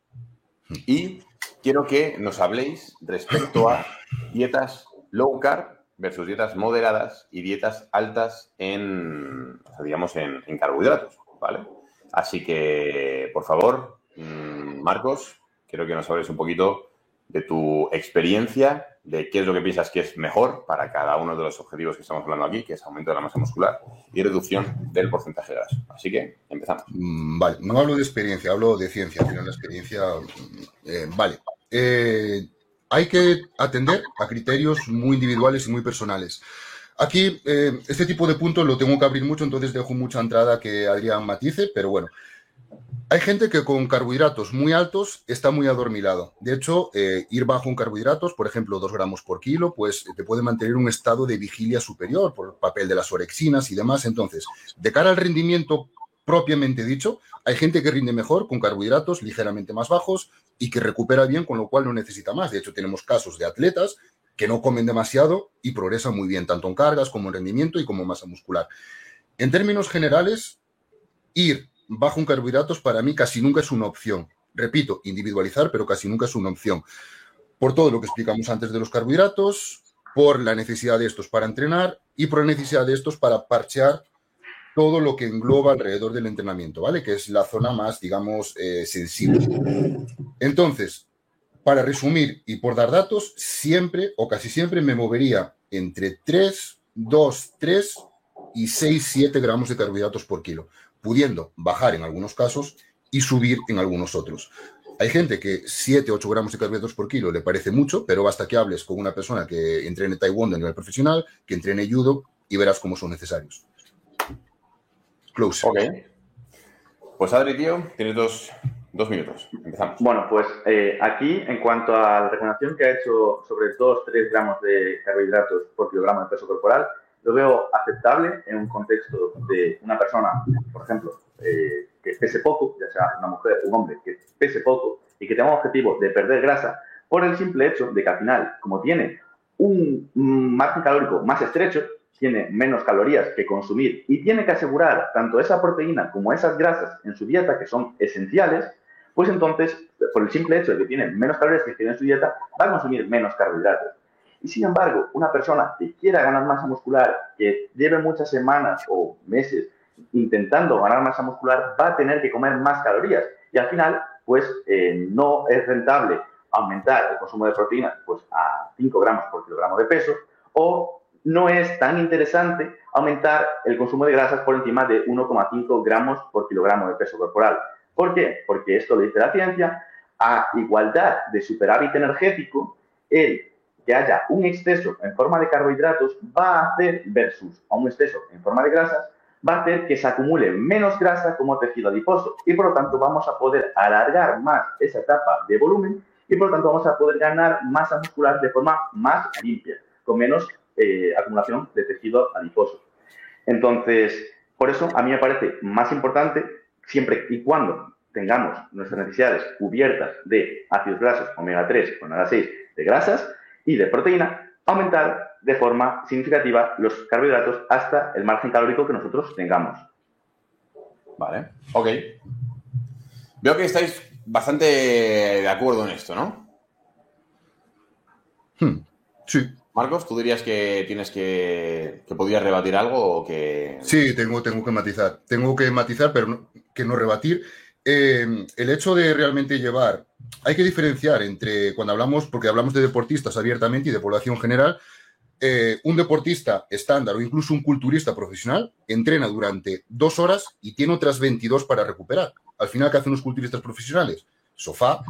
Y quiero que nos habléis respecto a dietas low carb versus dietas moderadas y dietas altas en, digamos, en, carbohidratos, ¿vale? Así que, por favor, mm, Marcos, quiero que nos hables un poquito de tu experiencia, de qué es lo que piensas que es mejor para cada uno de los objetivos que estamos hablando aquí, que es aumento de la masa muscular y reducción del porcentaje de grasa. Así que empezamos. Mm, vale, no hablo de experiencia, hablo de ciencia, pero la experiencia, mm, eh, vale. Eh, hay que atender a criterios muy individuales y muy personales. Aquí, eh, este tipo de puntos lo tengo que abrir mucho, entonces dejo mucha entrada que Adrián matice, pero bueno. Hay gente que con carbohidratos muy altos está muy adormilado. De hecho, eh, ir bajo en carbohidratos, por ejemplo, 2 gramos por kilo, pues te puede mantener un estado de vigilia superior por el papel de las orexinas y demás. Entonces, de cara al rendimiento propiamente dicho, hay gente que rinde mejor con carbohidratos ligeramente más bajos y que recupera bien, con lo cual no necesita más. De hecho, tenemos casos de atletas que no comen demasiado y progresan muy bien, tanto en cargas como en rendimiento y como masa muscular. En términos generales, ir bajo en carbohidratos para mí casi nunca es una opción. Repito, individualizar, pero casi nunca es una opción. Por todo lo que explicamos antes de los carbohidratos, por la necesidad de estos para entrenar y por la necesidad de estos para parchear todo lo que engloba alrededor del entrenamiento, ¿vale? Que es la zona más, digamos, eh, sensible. Entonces, para resumir y por dar datos, siempre o casi siempre me movería entre 3, 2, 3 y 6, 7 gramos de carbohidratos por kilo, pudiendo bajar en algunos casos y subir en algunos otros. Hay gente que 7, 8 gramos de carbohidratos por kilo le parece mucho, pero basta que hables con una persona que entrene Taekwondo a nivel profesional, que entrene judo y verás cómo son necesarios. Close. Ok. Pues Adri, tío, tienes dos, dos minutos. Empezamos. Bueno, pues eh, aquí, en cuanto a la recomendación que ha hecho sobre 2-3 gramos de carbohidratos por kilogramo de peso corporal, lo veo aceptable en un contexto de una persona, por ejemplo, eh, que pese poco, ya sea una mujer o un hombre, que pese poco y que tenga un objetivo de perder grasa, por el simple hecho de que al final, como tiene un margen calórico más estrecho, tiene menos calorías que consumir y tiene que asegurar tanto esa proteína como esas grasas en su dieta, que son esenciales, pues entonces, por el simple hecho de que tiene menos calorías que tiene en su dieta, va a consumir menos carbohidratos. Y sin embargo, una persona que quiera ganar masa muscular, que lleve muchas semanas o meses intentando ganar masa muscular, va a tener que comer más calorías. Y al final, pues eh, no es rentable aumentar el consumo de proteínas pues, a 5 gramos por kilogramo de peso o no es tan interesante aumentar el consumo de grasas por encima de 1,5 gramos por kilogramo de peso corporal. ¿Por qué? Porque esto lo dice la ciencia, a igualdad de superávit energético, el que haya un exceso en forma de carbohidratos va a hacer, versus a un exceso en forma de grasas, va a hacer que se acumule menos grasa como tejido adiposo y por lo tanto vamos a poder alargar más esa etapa de volumen y por lo tanto vamos a poder ganar masa muscular de forma más limpia, con menos eh, acumulación de tejido adiposo. Entonces, por eso a mí me parece más importante, siempre y cuando tengamos nuestras necesidades cubiertas de ácidos grasos omega 3 o omega 6 de grasas y de proteína, aumentar de forma significativa los carbohidratos hasta el margen calórico que nosotros tengamos. Vale, ok. Veo que estáis bastante de acuerdo en esto, ¿no? Hmm, sí. Marcos, ¿tú dirías que tienes que, que podrías rebatir algo o que...? Sí, tengo, tengo que matizar. Tengo que matizar, pero que no rebatir. Eh, el hecho de realmente llevar... Hay que diferenciar entre, cuando hablamos, porque hablamos de deportistas abiertamente y de población general, eh, un deportista estándar o incluso un culturista profesional entrena durante dos horas y tiene otras 22 para recuperar. Al final, ¿qué hacen los culturistas profesionales? Sofá,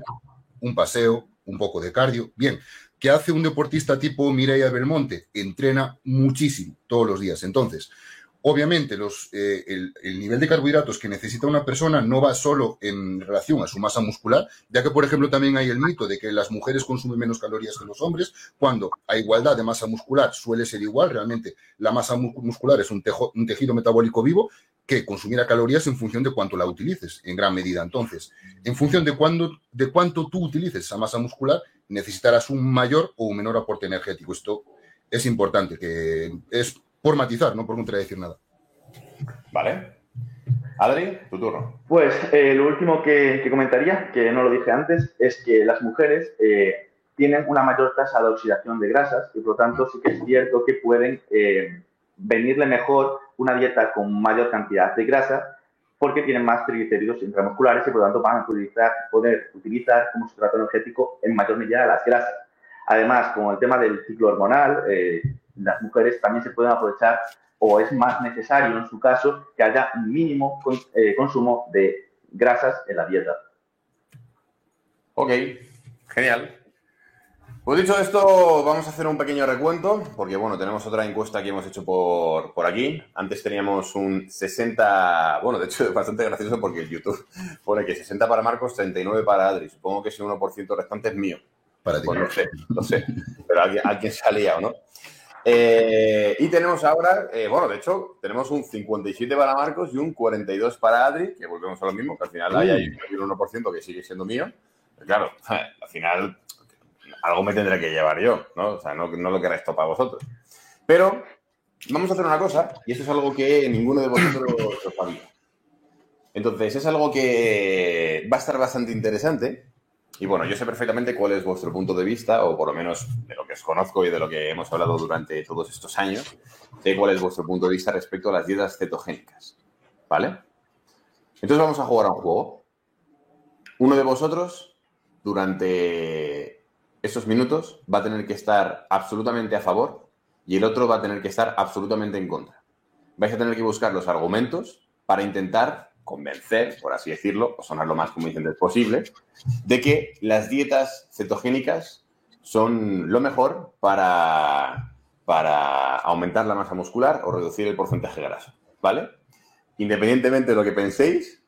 un paseo, un poco de cardio. Bien, ¿Qué hace un deportista tipo Mireia Belmonte? Entrena muchísimo todos los días. Entonces, obviamente, eh, el, nivel de carbohidratos que necesita una persona no va solo en relación a su masa muscular, ya que, por ejemplo, también hay el mito de que las mujeres consumen menos calorías que los hombres, cuando a igualdad de masa muscular suele ser igual. Realmente, la masa muscular es un, un tejido metabólico vivo que consumirá calorías en función de cuánto la utilices, en gran medida. Entonces, en función de, cuándo, de cuánto tú utilices esa masa muscular, necesitarás un mayor o un menor aporte energético. Esto es importante, que es por matizar, no por contradecir nada. Vale. Adri, tu turno. Pues eh, lo último que, comentaría, que no lo dije antes, es que las mujeres, eh, tienen una mayor tasa de oxidación de grasas y por lo tanto sí que es cierto que pueden eh, venirle mejor una dieta con mayor cantidad de grasa porque tienen más triglicéridos intramusculares y por lo tanto van a utilizar, poder utilizar como sustrato energético en mayor medida las grasas. Además, con el tema del ciclo hormonal, eh, las mujeres también se pueden aprovechar o es más necesario en su caso que haya un mínimo eh, consumo de grasas en la dieta. Ok, genial. Pues dicho esto, vamos a hacer un pequeño recuento, porque bueno, tenemos otra encuesta que hemos hecho por, por aquí. Antes teníamos un 60, bueno, de hecho es bastante gracioso porque YouTube pone que 60 para Marcos, 39 para Adri. Supongo que ese 1% restante es mío. Para ti. Pues no sé, no sé, pero alguien, alguien se ha liado, ¿no? Eh, y tenemos ahora, eh, bueno, de hecho, tenemos un 57 para Marcos y un 42 para Adri, que volvemos a lo mismo, que al final hay, hay un 1% que sigue siendo mío. Pero claro, al final algo me tendré que llevar yo, ¿no? O sea, no, no lo que resto para vosotros. Pero vamos a hacer una cosa, y esto es algo que ninguno de vosotros sabía. Entonces, es algo que va a estar bastante interesante. Y bueno, yo sé perfectamente cuál es vuestro punto de vista, o por lo menos de lo que os conozco y de lo que hemos hablado durante todos estos años, sé cuál es vuestro punto de vista respecto a las dietas cetogénicas. ¿Vale? Entonces vamos a jugar a un juego. Uno de vosotros, durante esos minutos va a tener que estar absolutamente a favor y el otro va a tener que estar absolutamente en contra. Vais a tener que buscar los argumentos para intentar convencer, por así decirlo, o sonar lo más convincente posible, de que las dietas cetogénicas son lo mejor para, para aumentar la masa muscular o reducir el porcentaje de grasa, ¿vale? Independientemente de lo que penséis,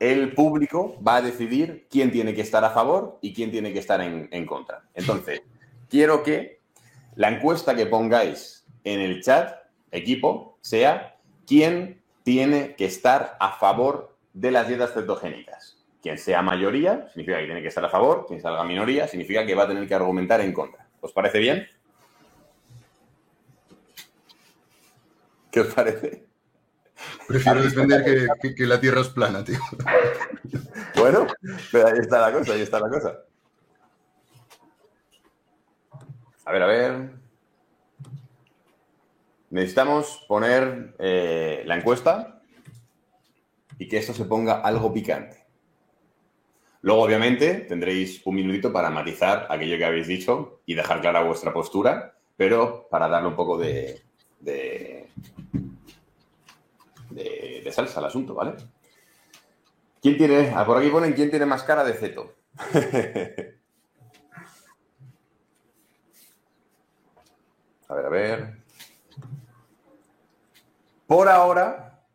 el público va a decidir quién tiene que estar a favor y quién tiene que estar en, en, contra. Entonces, quiero que la encuesta que pongáis en el chat, equipo, sea quién tiene que estar a favor de las dietas cetogénicas. Quien sea mayoría, significa que tiene que estar a favor, quien salga minoría, significa que va a tener que argumentar en contra. ¿Os parece bien? ¿Qué os parece? Prefiero defender que, que, que, la Tierra es plana, tío. Bueno, pero ahí está la cosa, ahí está la cosa. A ver, a ver. Necesitamos poner eh, la encuesta y que esto se ponga algo picante. Luego, obviamente, tendréis un minutito para matizar aquello que habéis dicho y dejar clara vuestra postura, pero para darle un poco de, de de, salsa al asunto, ¿vale? ¿Quién tiene, ah, por aquí ponen quién tiene más cara de ceto? a ver, a ver. Por ahora,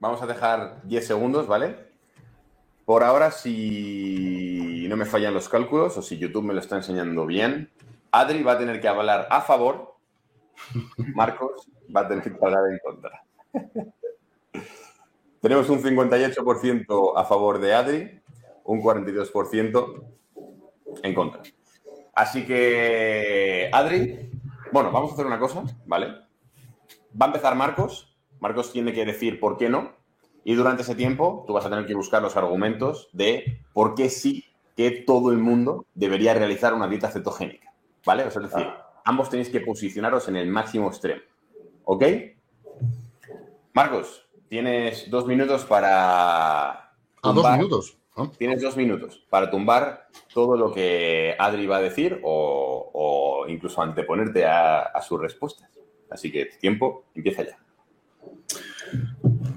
vamos a dejar 10 segundos, ¿vale? Por ahora, si no me fallan los cálculos o si YouTube me lo está enseñando bien, Adri va a tener que hablar a favor, Marcos va a tener que hablar en contra. Tenemos un 58% a favor de Adri, un 42% en contra. Así que, Adri, bueno, vamos a hacer una cosa, ¿vale? Va a empezar Marcos. Marcos tiene que decir por qué no. Y durante ese tiempo tú vas a tener que buscar los argumentos de por qué sí que todo el mundo debería realizar una dieta cetogénica, ¿vale? Es decir, ambos tenéis que posicionaros en el máximo extremo, ¿ok? Marcos, tienes dos minutos para. Tumbar, ¿A dos minutos? Tienes dos minutos para tumbar todo lo que Adri va a decir o, o incluso anteponerte a, a, sus respuestas. Así que tiempo, empieza ya.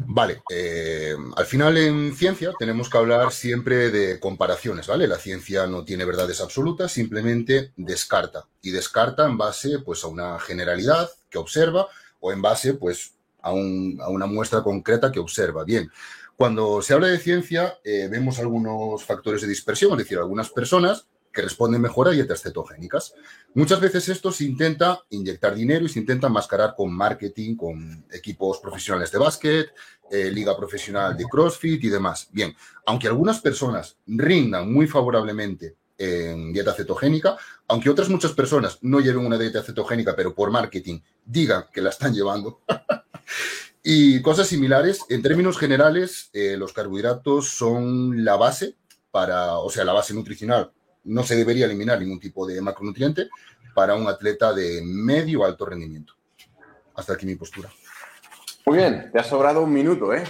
Vale, eh, al final en ciencia tenemos que hablar siempre de comparaciones, ¿vale? La ciencia no tiene verdades absolutas, simplemente descarta. Y descarta en base pues, a una generalidad que observa o en base pues, a, un, a, una muestra concreta que observa. Bien, cuando se habla de ciencia, eh, vemos algunos factores de dispersión, es decir, algunas personas que responden mejor a dietas cetogénicas. Muchas veces esto se intenta inyectar dinero y se intenta mascarar con marketing, con equipos profesionales de básquet, eh, liga profesional de CrossFit y demás. Bien, aunque algunas personas rindan muy favorablemente en dieta cetogénica, aunque otras muchas personas no lleven una dieta cetogénica, pero por marketing digan que la están llevando, y cosas similares, en términos generales, eh, los carbohidratos son la base para, o sea, la base nutricional no se debería eliminar ningún tipo de macronutriente para un atleta de medio alto rendimiento. Hasta aquí mi postura. Muy bien, te ha sobrado un minuto, ¿eh?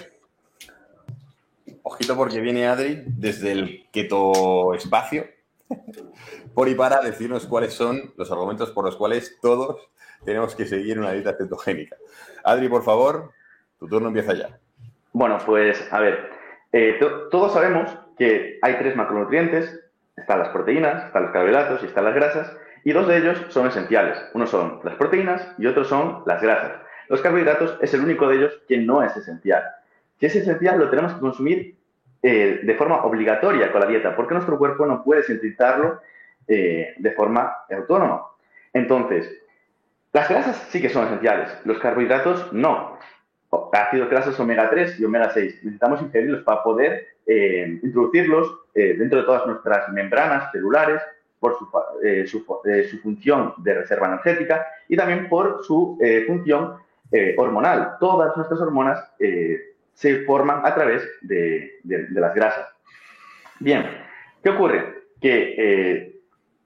Ojito porque viene Adri desde el keto espacio por y para decirnos cuáles son los argumentos por los cuales todos tenemos que seguir una dieta cetogénica. Adri, por favor, tu turno empieza ya. Bueno, pues a ver, eh, todos sabemos que hay tres macronutrientes, están las proteínas, están los carbohidratos y están las grasas, y dos de ellos son esenciales. Uno son las proteínas y otro son las grasas. Los carbohidratos es el único de ellos que no es esencial. Si es esencial, lo tenemos que consumir eh, de forma obligatoria con la dieta, porque nuestro cuerpo no puede sintetizarlo eh, de forma autónoma. Entonces, las grasas sí que son esenciales, los carbohidratos no. Ácidos grasos omega 3 y omega 6. Necesitamos ingerirlos para poder eh, introducirlos dentro de todas nuestras membranas celulares por su, su, función de reserva energética y también por su función hormonal. Todas nuestras hormonas se forman a través de, las grasas. Bien, ¿qué ocurre? Que eh,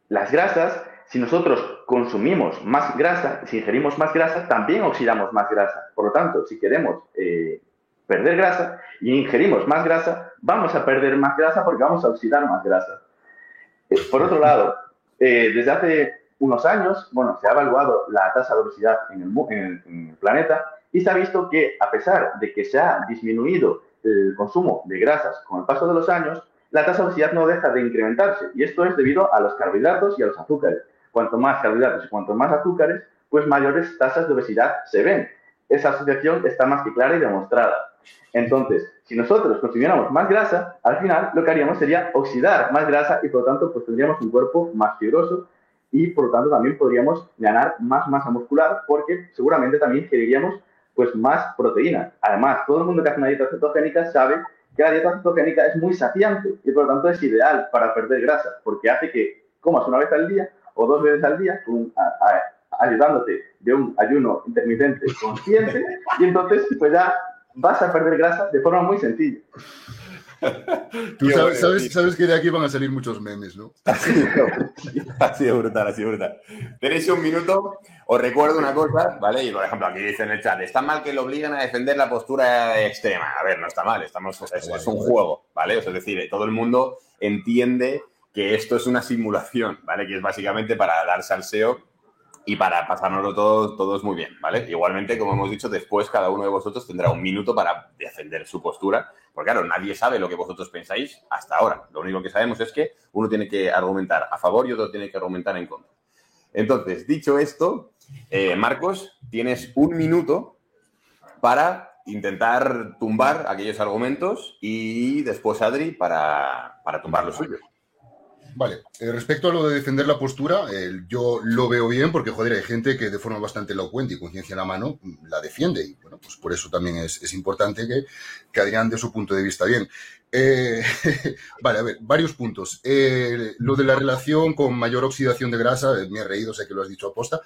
las grasas, si nosotros consumimos más grasa, si ingerimos más grasa, también oxidamos más grasa. Por lo tanto, si queremos eh, perder grasa y ingerimos más grasa, vamos a perder más grasa porque vamos a oxidar más grasa. Eh, por otro lado, desde hace unos años, bueno, se ha evaluado la tasa de obesidad en el planeta y se ha visto que a pesar de que se ha disminuido el consumo de grasas con el paso de los años, la tasa de obesidad no deja de incrementarse y esto es debido a los carbohidratos y a los azúcares. Cuanto más carbohidratos y cuanto más azúcares, pues mayores tasas de obesidad se ven. Esa asociación está más que clara y demostrada. Entonces, si nosotros consumiéramos más grasa, al final lo que haríamos sería oxidar más grasa y por lo tanto pues tendríamos un cuerpo más fibroso y por lo tanto también podríamos ganar más masa muscular porque seguramente también ingeriríamos pues más proteína. Además, todo el mundo que hace una dieta cetogénica sabe que la dieta cetogénica es muy saciante y por lo tanto es ideal para perder grasa, porque hace que comas una vez al día o dos veces al día, ayudándote de un ayuno intermitente consciente, y entonces pues ya vas a perder grasa de forma muy sencilla. Tú sabes, sabes, que de aquí van a salir muchos memes, ¿no? Ha sido, brutal, ha sido brutal. Tenéis un minuto, os recuerdo una cosa, ¿vale? Y por ejemplo, aquí dice en el chat, está mal que lo obligan a defender la postura extrema. A ver, no está mal, estamos, es, un juego, ¿vale? es decir, todo el mundo entiende que esto es una simulación, ¿vale? Que es básicamente para dar salseo y para pasárnoslo todos, todos muy bien, ¿vale? Igualmente, como hemos dicho, después cada uno de vosotros tendrá un minuto para defender su postura, porque claro, nadie sabe lo que vosotros pensáis hasta ahora. Lo único que sabemos es que uno tiene que argumentar a favor y otro tiene que argumentar en contra. Entonces, dicho esto, eh, Marcos, tienes un minuto para intentar tumbar aquellos argumentos y después Adri para, para tumbar los suyos. Vale, eh, respecto a lo de defender la postura, yo lo veo bien porque, joder, hay gente que de forma bastante elocuente y conciencia en la mano mm, la defiende y, bueno, pues por eso también es, importante que, que Adrián su punto de vista bien. Eh, vale, a ver, varios puntos. Eh, lo de la relación con mayor oxidación de grasa, eh, me he reído, sé que lo has dicho aposta.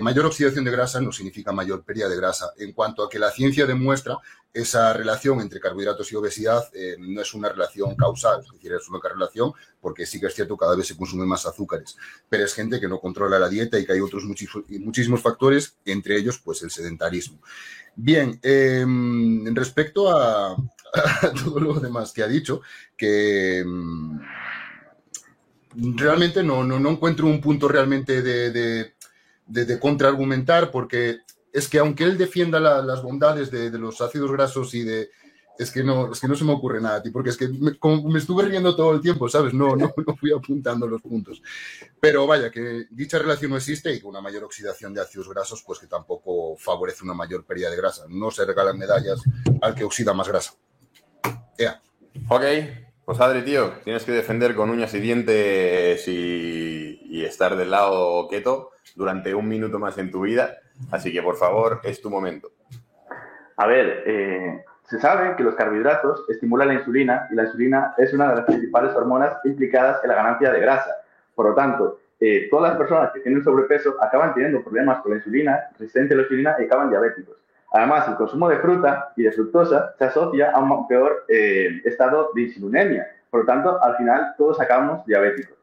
mayor oxidación de grasa no significa mayor pérdida de grasa. En cuanto a que la ciencia demuestra esa relación entre carbohidratos y obesidad, no es una relación causal, es decir, es una relación porque sí que es cierto, cada vez se consumen más azúcares. Pero es gente que no controla la dieta y que hay otros muchísimos factores, entre ellos, pues el sedentarismo. Bien, em, respecto a, todo lo demás que ha dicho, que mm, realmente no, no, encuentro un punto realmente de, de, contraargumentar, porque es que aunque él defienda las bondades de, los ácidos grasos y de, es que no, es que no se me ocurre nada a ti, porque es que me, me estuve riendo todo el tiempo, ¿sabes? No, no, no fui apuntando los puntos. Pero vaya, que dicha relación no existe y con una mayor oxidación de ácidos grasos, pues que tampoco favorece una mayor pérdida de grasa. No se regalan medallas al que oxida más grasa. Ok, pues Adri, tío, tienes que defender con uñas y dientes y, estar del lado keto durante un minuto más en tu vida. Así que, por favor, es tu momento. A ver, eh, se sabe que los carbohidratos estimulan la insulina y la insulina es una de las principales hormonas implicadas en la ganancia de grasa. Por lo tanto, eh, todas las personas que tienen sobrepeso acaban teniendo problemas con la insulina, resistencia a la insulina y acaban diabéticos. Además, el consumo de fruta y de fructosa se asocia a un peor eh, estado de insulinemia. Por lo tanto, al final todos acabamos diabéticos.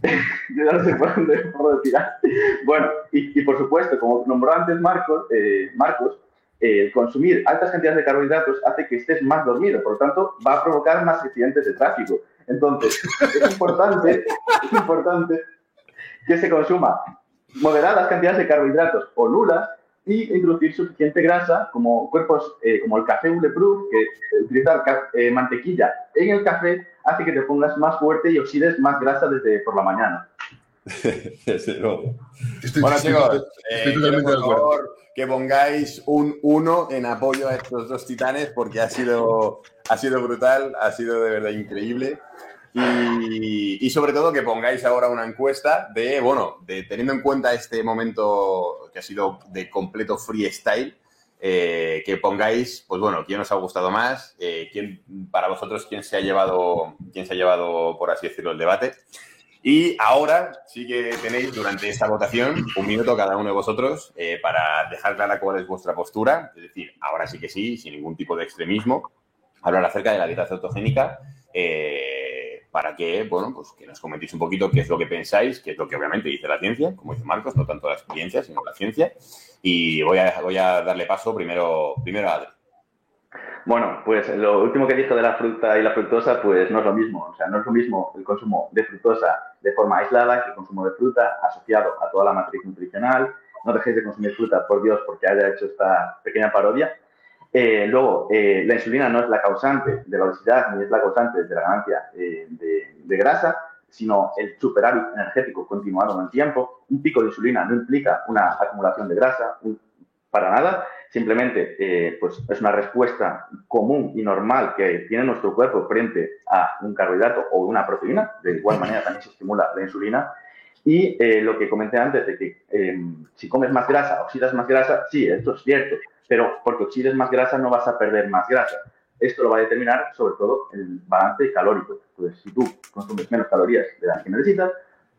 yo no sé por dónde puedo tirar. Bueno, y, por supuesto, como nombró antes Marcos, eh, consumir altas cantidades de carbohidratos hace que estés más dormido, por lo tanto, va a provocar más accidentes de tráfico. Entonces, es importante, es importante que se consuma moderadas cantidades de carbohidratos o nulas y introducir suficiente grasa, como cuerpos eh, como el café Bulletproof, que eh, utilizar eh, mantequilla en el café hace que te pongas más fuerte y oxides más grasa desde por la mañana. bueno, chicos, por favor que pongáis un 1 en apoyo a estos dos titanes porque ha sido, ha sido brutal, ha sido de verdad increíble. Y, sobre todo que pongáis ahora una encuesta de, bueno, de teniendo en cuenta este momento que ha sido de completo freestyle, eh, que pongáis, pues bueno, quién os ha gustado más, eh, quién, para vosotros, quién se ha llevado, quién se ha llevado, por así decirlo, el debate. Y ahora sí que tenéis durante esta votación un minuto cada uno de vosotros eh, para dejar clara cuál es vuestra postura. Es decir, ahora sí que sí, sin ningún tipo de extremismo, hablar acerca de la dieta cetogénica para que, bueno, pues que nos comentéis un poquito qué es lo que pensáis, qué es lo que obviamente dice la ciencia, como dice Marcos, no tanto la experiencia, sino la ciencia. Y voy a, voy a darle paso primero, primero a Adri. Bueno, pues lo último que dijo de la fruta y la fructosa, pues no es lo mismo. O sea, no es lo mismo el consumo de fructosa de forma aislada que el consumo de fruta asociado a toda la matriz nutricional. No dejéis de consumir fruta, por Dios, porque haya hecho esta pequeña parodia. Eh, luego, eh, la insulina no es la causante de la obesidad ni es la causante de la ganancia eh, de, grasa, sino el superávit energético continuado en el tiempo. Un pico de insulina no implica una acumulación de grasa para nada, simplemente pues es una respuesta común y normal que tiene nuestro cuerpo frente a un carbohidrato o una proteína. De igual manera también se estimula la insulina. Y lo que comenté antes de que si comes más grasa, oxidas más grasa, sí, esto es cierto pero porque oxides más grasa no vas a perder más grasa. Esto lo va a determinar sobre todo el balance calórico. Entonces, si tú consumes menos calorías de las que necesitas,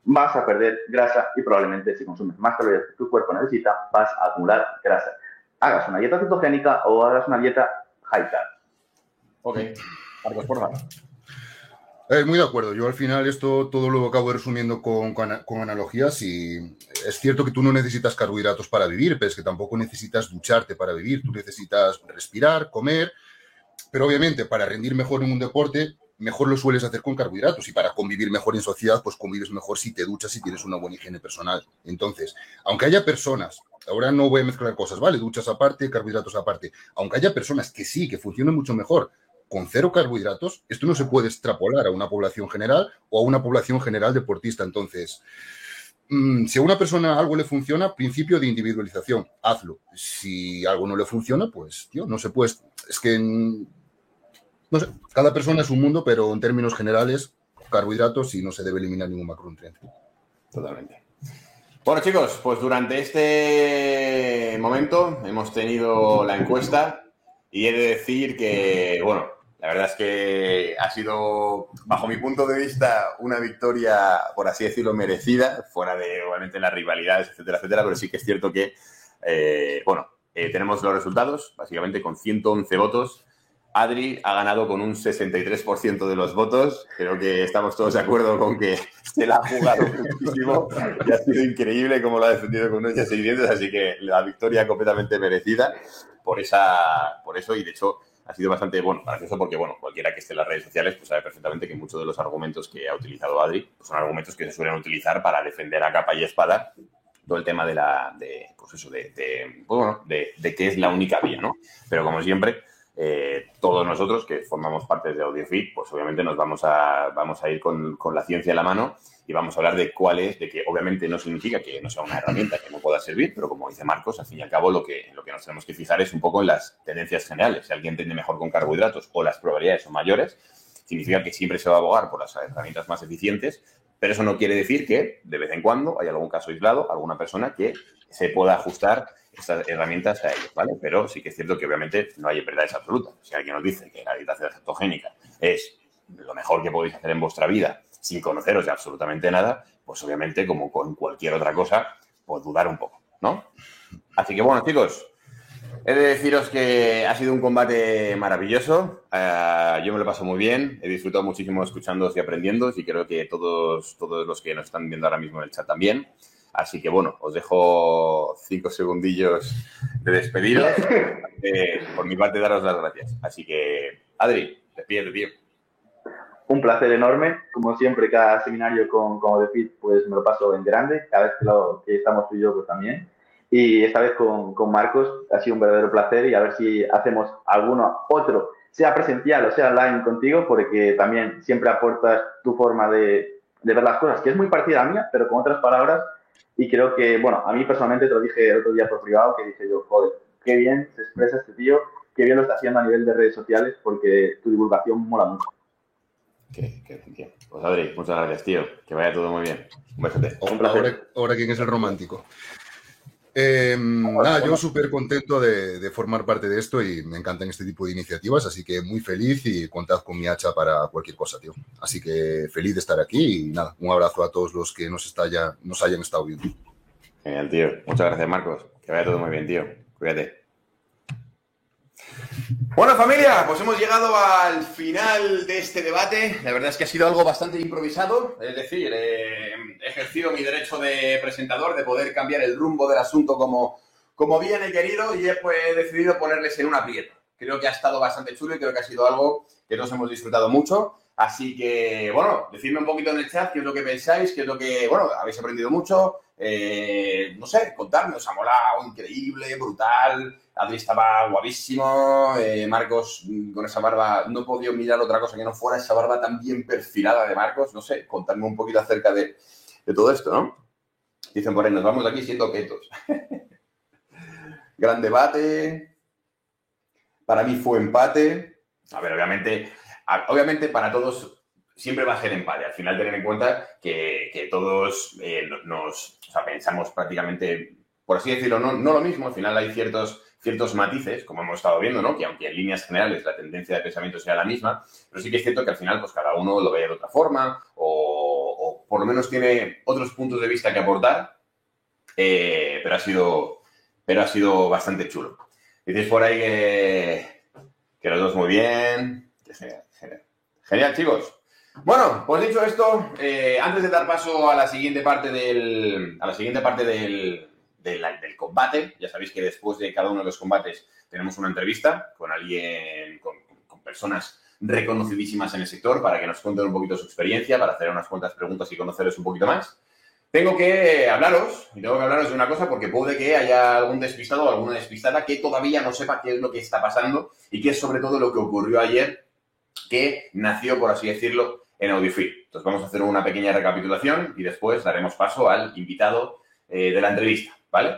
vas a perder grasa y probablemente si consumes más calorías que tu cuerpo necesita, vas a acumular grasa. Hagas una dieta cetogénica o hagas una dieta high carb. Ok. Marcos, por favor. Eh, muy de acuerdo. Yo al final esto todo lo acabo resumiendo con, con, analogías y es cierto que tú no necesitas carbohidratos para vivir, pero es que tampoco necesitas ducharte para vivir. Tú necesitas respirar, comer, pero obviamente para rendir mejor en un deporte, mejor lo sueles hacer con carbohidratos y para convivir mejor en sociedad, pues convives mejor si te duchas y tienes una buena higiene personal. Entonces, aunque haya personas, ahora no voy a mezclar cosas, ¿vale? Duchas aparte, carbohidratos aparte, aunque haya personas que sí, que funcionen mucho mejor con cero carbohidratos, esto no se puede extrapolar a una población general o a una población general deportista. Entonces, mm, si a una persona algo le funciona, principio de individualización, hazlo. Si algo no le funciona, pues, tío, no se puede. Es que, mm, no sé, cada persona es un mundo, pero en términos generales, carbohidratos y no se debe eliminar ningún macronutriente. Totalmente. Bueno, chicos, pues durante este momento hemos tenido la encuesta y he de decir que, bueno, la verdad es que ha sido, bajo mi punto de vista, una victoria, por así decirlo, merecida, fuera de, obviamente, las rivalidades, etcétera, etcétera, pero sí que es cierto que, eh, bueno, eh, tenemos los resultados, básicamente con 111 votos. Adri ha ganado con un 63% de los votos. Creo que estamos todos de acuerdo con que se la ha jugado muchísimo y ha sido increíble cómo lo ha defendido con unos y dientes, así que la victoria completamente merecida por, esa, por eso y de hecho ha sido bastante bueno para eso porque, bueno, cualquiera que esté en las redes sociales pues sabe perfectamente que muchos de los argumentos que ha utilizado Adri pues, son argumentos que se suelen utilizar para defender a capa y espada todo el tema de la, de, pues eso, de, de, pues bueno, de, de que es la única vía, ¿no? Pero como siempre, eh, todos nosotros que formamos parte de AudioFit, pues obviamente nos vamos a, vamos a ir con, con, la ciencia en la mano y vamos a hablar de cuál es, de que obviamente no significa que no sea una herramienta que no pueda servir, pero como dice Marcos, al fin y al cabo lo que, lo que nos tenemos que fijar es un poco en las tendencias generales. Si alguien entiende mejor con carbohidratos o las probabilidades son mayores, significa que siempre se va a abogar por las herramientas más eficientes, pero eso no quiere decir que de vez en cuando hay algún caso aislado, alguna persona que se pueda ajustar estas herramientas a ellos, ¿vale? Pero sí que es cierto que obviamente no hay verdades absolutas. Si alguien nos dice que la dieta cetogénica es lo mejor que podéis hacer en vuestra vida sin conoceros de absolutamente nada, pues obviamente como con cualquier otra cosa, pues dudar un poco, ¿no? Así que bueno, chicos, He de deciros que ha sido un combate maravilloso. Uh, yo me lo paso muy bien. He disfrutado muchísimo escuchando y aprendiendo y creo que todos, todos los que nos están viendo ahora mismo en el chat también. Así que bueno, os dejo cinco segundillos de despediros. Eh, por mi parte, daros las gracias. Así que, Adri, despídete, tío. Un placer enorme. Como siempre, cada seminario con, con Odefit, pues me lo paso en grande. Cada vez que, lo, que estamos tú y yo, pues también. Y esta vez con, con, Marcos ha sido un verdadero placer y a ver si hacemos alguno otro, sea presencial o sea online contigo, porque también siempre aportas tu forma de, de ver las cosas, que es muy parecida a mía, pero con otras palabras. Y creo que, bueno, a mí personalmente te lo dije el otro día por privado, que dije yo, joder, qué bien se expresa este tío, qué bien lo está haciendo a nivel de redes sociales, porque tu divulgación mola mucho. Qué, qué bien. Pues Adri, muchas gracias, tío. Que vaya todo muy bien. Un besote. Ahora, ahora quién es el romántico. Eh, nada, yo súper contento de, de, formar parte de esto y me encantan este tipo de iniciativas, así que muy feliz y contad con mi hacha para cualquier cosa, tío. Así que feliz de estar aquí y nada, un abrazo a todos los que nos, está ya, nos hayan estado viendo. Genial, tío. Muchas gracias, Marcos. Que vaya todo muy bien, tío. Cuídate. Bueno, familia, pues hemos llegado al final de este debate. La verdad es que ha sido algo bastante improvisado. Es decir, eh, he ejercido mi derecho de presentador de poder cambiar el rumbo del asunto como, como bien he querido y he pues, decidido ponerles en una aprieto. Creo que ha estado bastante chulo y creo que ha sido algo que todos hemos disfrutado mucho. Así que, bueno, decidme un poquito en el chat qué es lo que pensáis, qué es lo que, bueno, habéis aprendido mucho. Eh, no sé, contadme, os ha molado, increíble, brutal. Adri estaba guavísimo. Eh, Marcos, mm, con esa barba, no podido mirar otra cosa que no fuera esa barba tan bien perfilada de Marcos. No sé, contadme un poquito acerca de, de todo esto, ¿no? Dicen por ahí, nos vamos de aquí siendo quietos. Gran debate. Para mí fue empate. A ver, obviamente Obviamente para todos siempre va a ser empate. Al final tener en cuenta que, todos eh, nos pensamos prácticamente, por así decirlo, no, no, lo mismo. Al final hay ciertos, ciertos matices, como hemos estado viendo, ¿no? que aunque en líneas generales la tendencia de pensamiento sea la misma, pero sí que es cierto que al final pues cada uno lo ve de otra forma o, por lo menos tiene otros puntos de vista que aportar, eh, pero, ha sido, pero ha sido bastante chulo. Dices por ahí que, los dos muy bien, que Genial, chicos. Bueno, pues dicho esto, eh, antes de dar paso a la siguiente parte del, a la siguiente parte del, del, combate, ya sabéis que después de cada uno de los combates tenemos una entrevista con alguien, con, personas reconocidísimas en el sector para que nos cuenten un poquito su experiencia, para hacer unas cuantas preguntas y conocerles un poquito más. Tengo que hablaros, y tengo que hablaros de una cosa porque puede que haya algún despistado o alguna despistada que todavía no sepa qué es lo que está pasando y qué es sobre todo lo que ocurrió ayer que nació, por así decirlo, en AudioFit. Entonces vamos a hacer una pequeña recapitulación y después daremos paso al invitado eh, de la entrevista, ¿vale?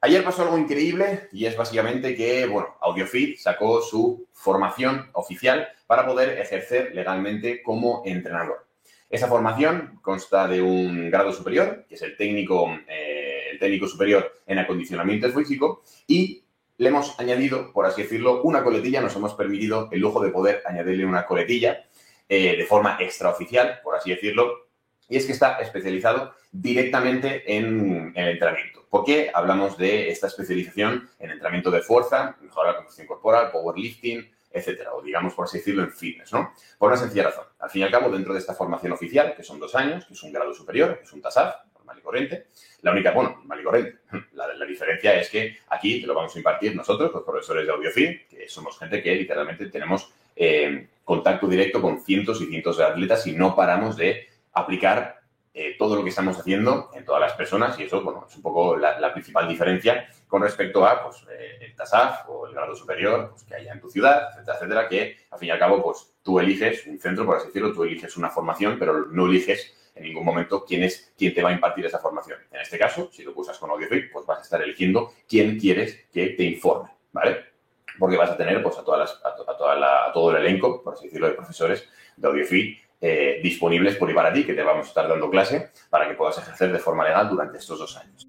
Ayer pasó algo increíble y es básicamente que, bueno, AudioFit sacó su formación oficial para poder ejercer legalmente como entrenador. Esa formación consta de un grado superior, que es el técnico, eh, el técnico superior en acondicionamiento físico, y le hemos añadido, por así decirlo, una coletilla, nos hemos permitido el lujo de poder añadirle una coletilla eh, de forma extraoficial, por así decirlo, y es que está especializado directamente en, entrenamiento. ¿Por qué hablamos de esta especialización en entrenamiento de fuerza, mejora la composición corporal, powerlifting, etcétera, o digamos, por así decirlo, en fitness, ¿no? Por una sencilla razón. Al fin y al cabo, dentro de esta formación oficial, que son dos años, que es un grado superior, que es un TASAF, normal y corriente, la única, bueno, normal y corriente, la, diferencia es que aquí te lo vamos a impartir nosotros, los profesores de AudioFit, que somos gente que literalmente tenemos eh, contacto directo con cientos y cientos de atletas y no paramos de aplicar eh, todo lo que estamos haciendo en todas las personas y eso, bueno, es un poco la, principal diferencia con respecto a, pues, eh, el TASAF o el grado superior pues, que haya en tu ciudad, etcétera, etcétera, que al fin y al cabo, pues, tú eliges un centro, por así decirlo, tú eliges una formación, pero no eliges en ningún momento quién es quién te va a impartir esa formación. En este caso, si lo usas con AudioFit, pues vas a estar eligiendo quién quieres que te informe, ¿vale? Porque vas a tener pues, a, todas las, a, toda la, todo el elenco, por así decirlo, de profesores de AudioFit eh, disponibles por y para ti, que te vamos a estar dando clase para que puedas ejercer de forma legal durante estos dos años.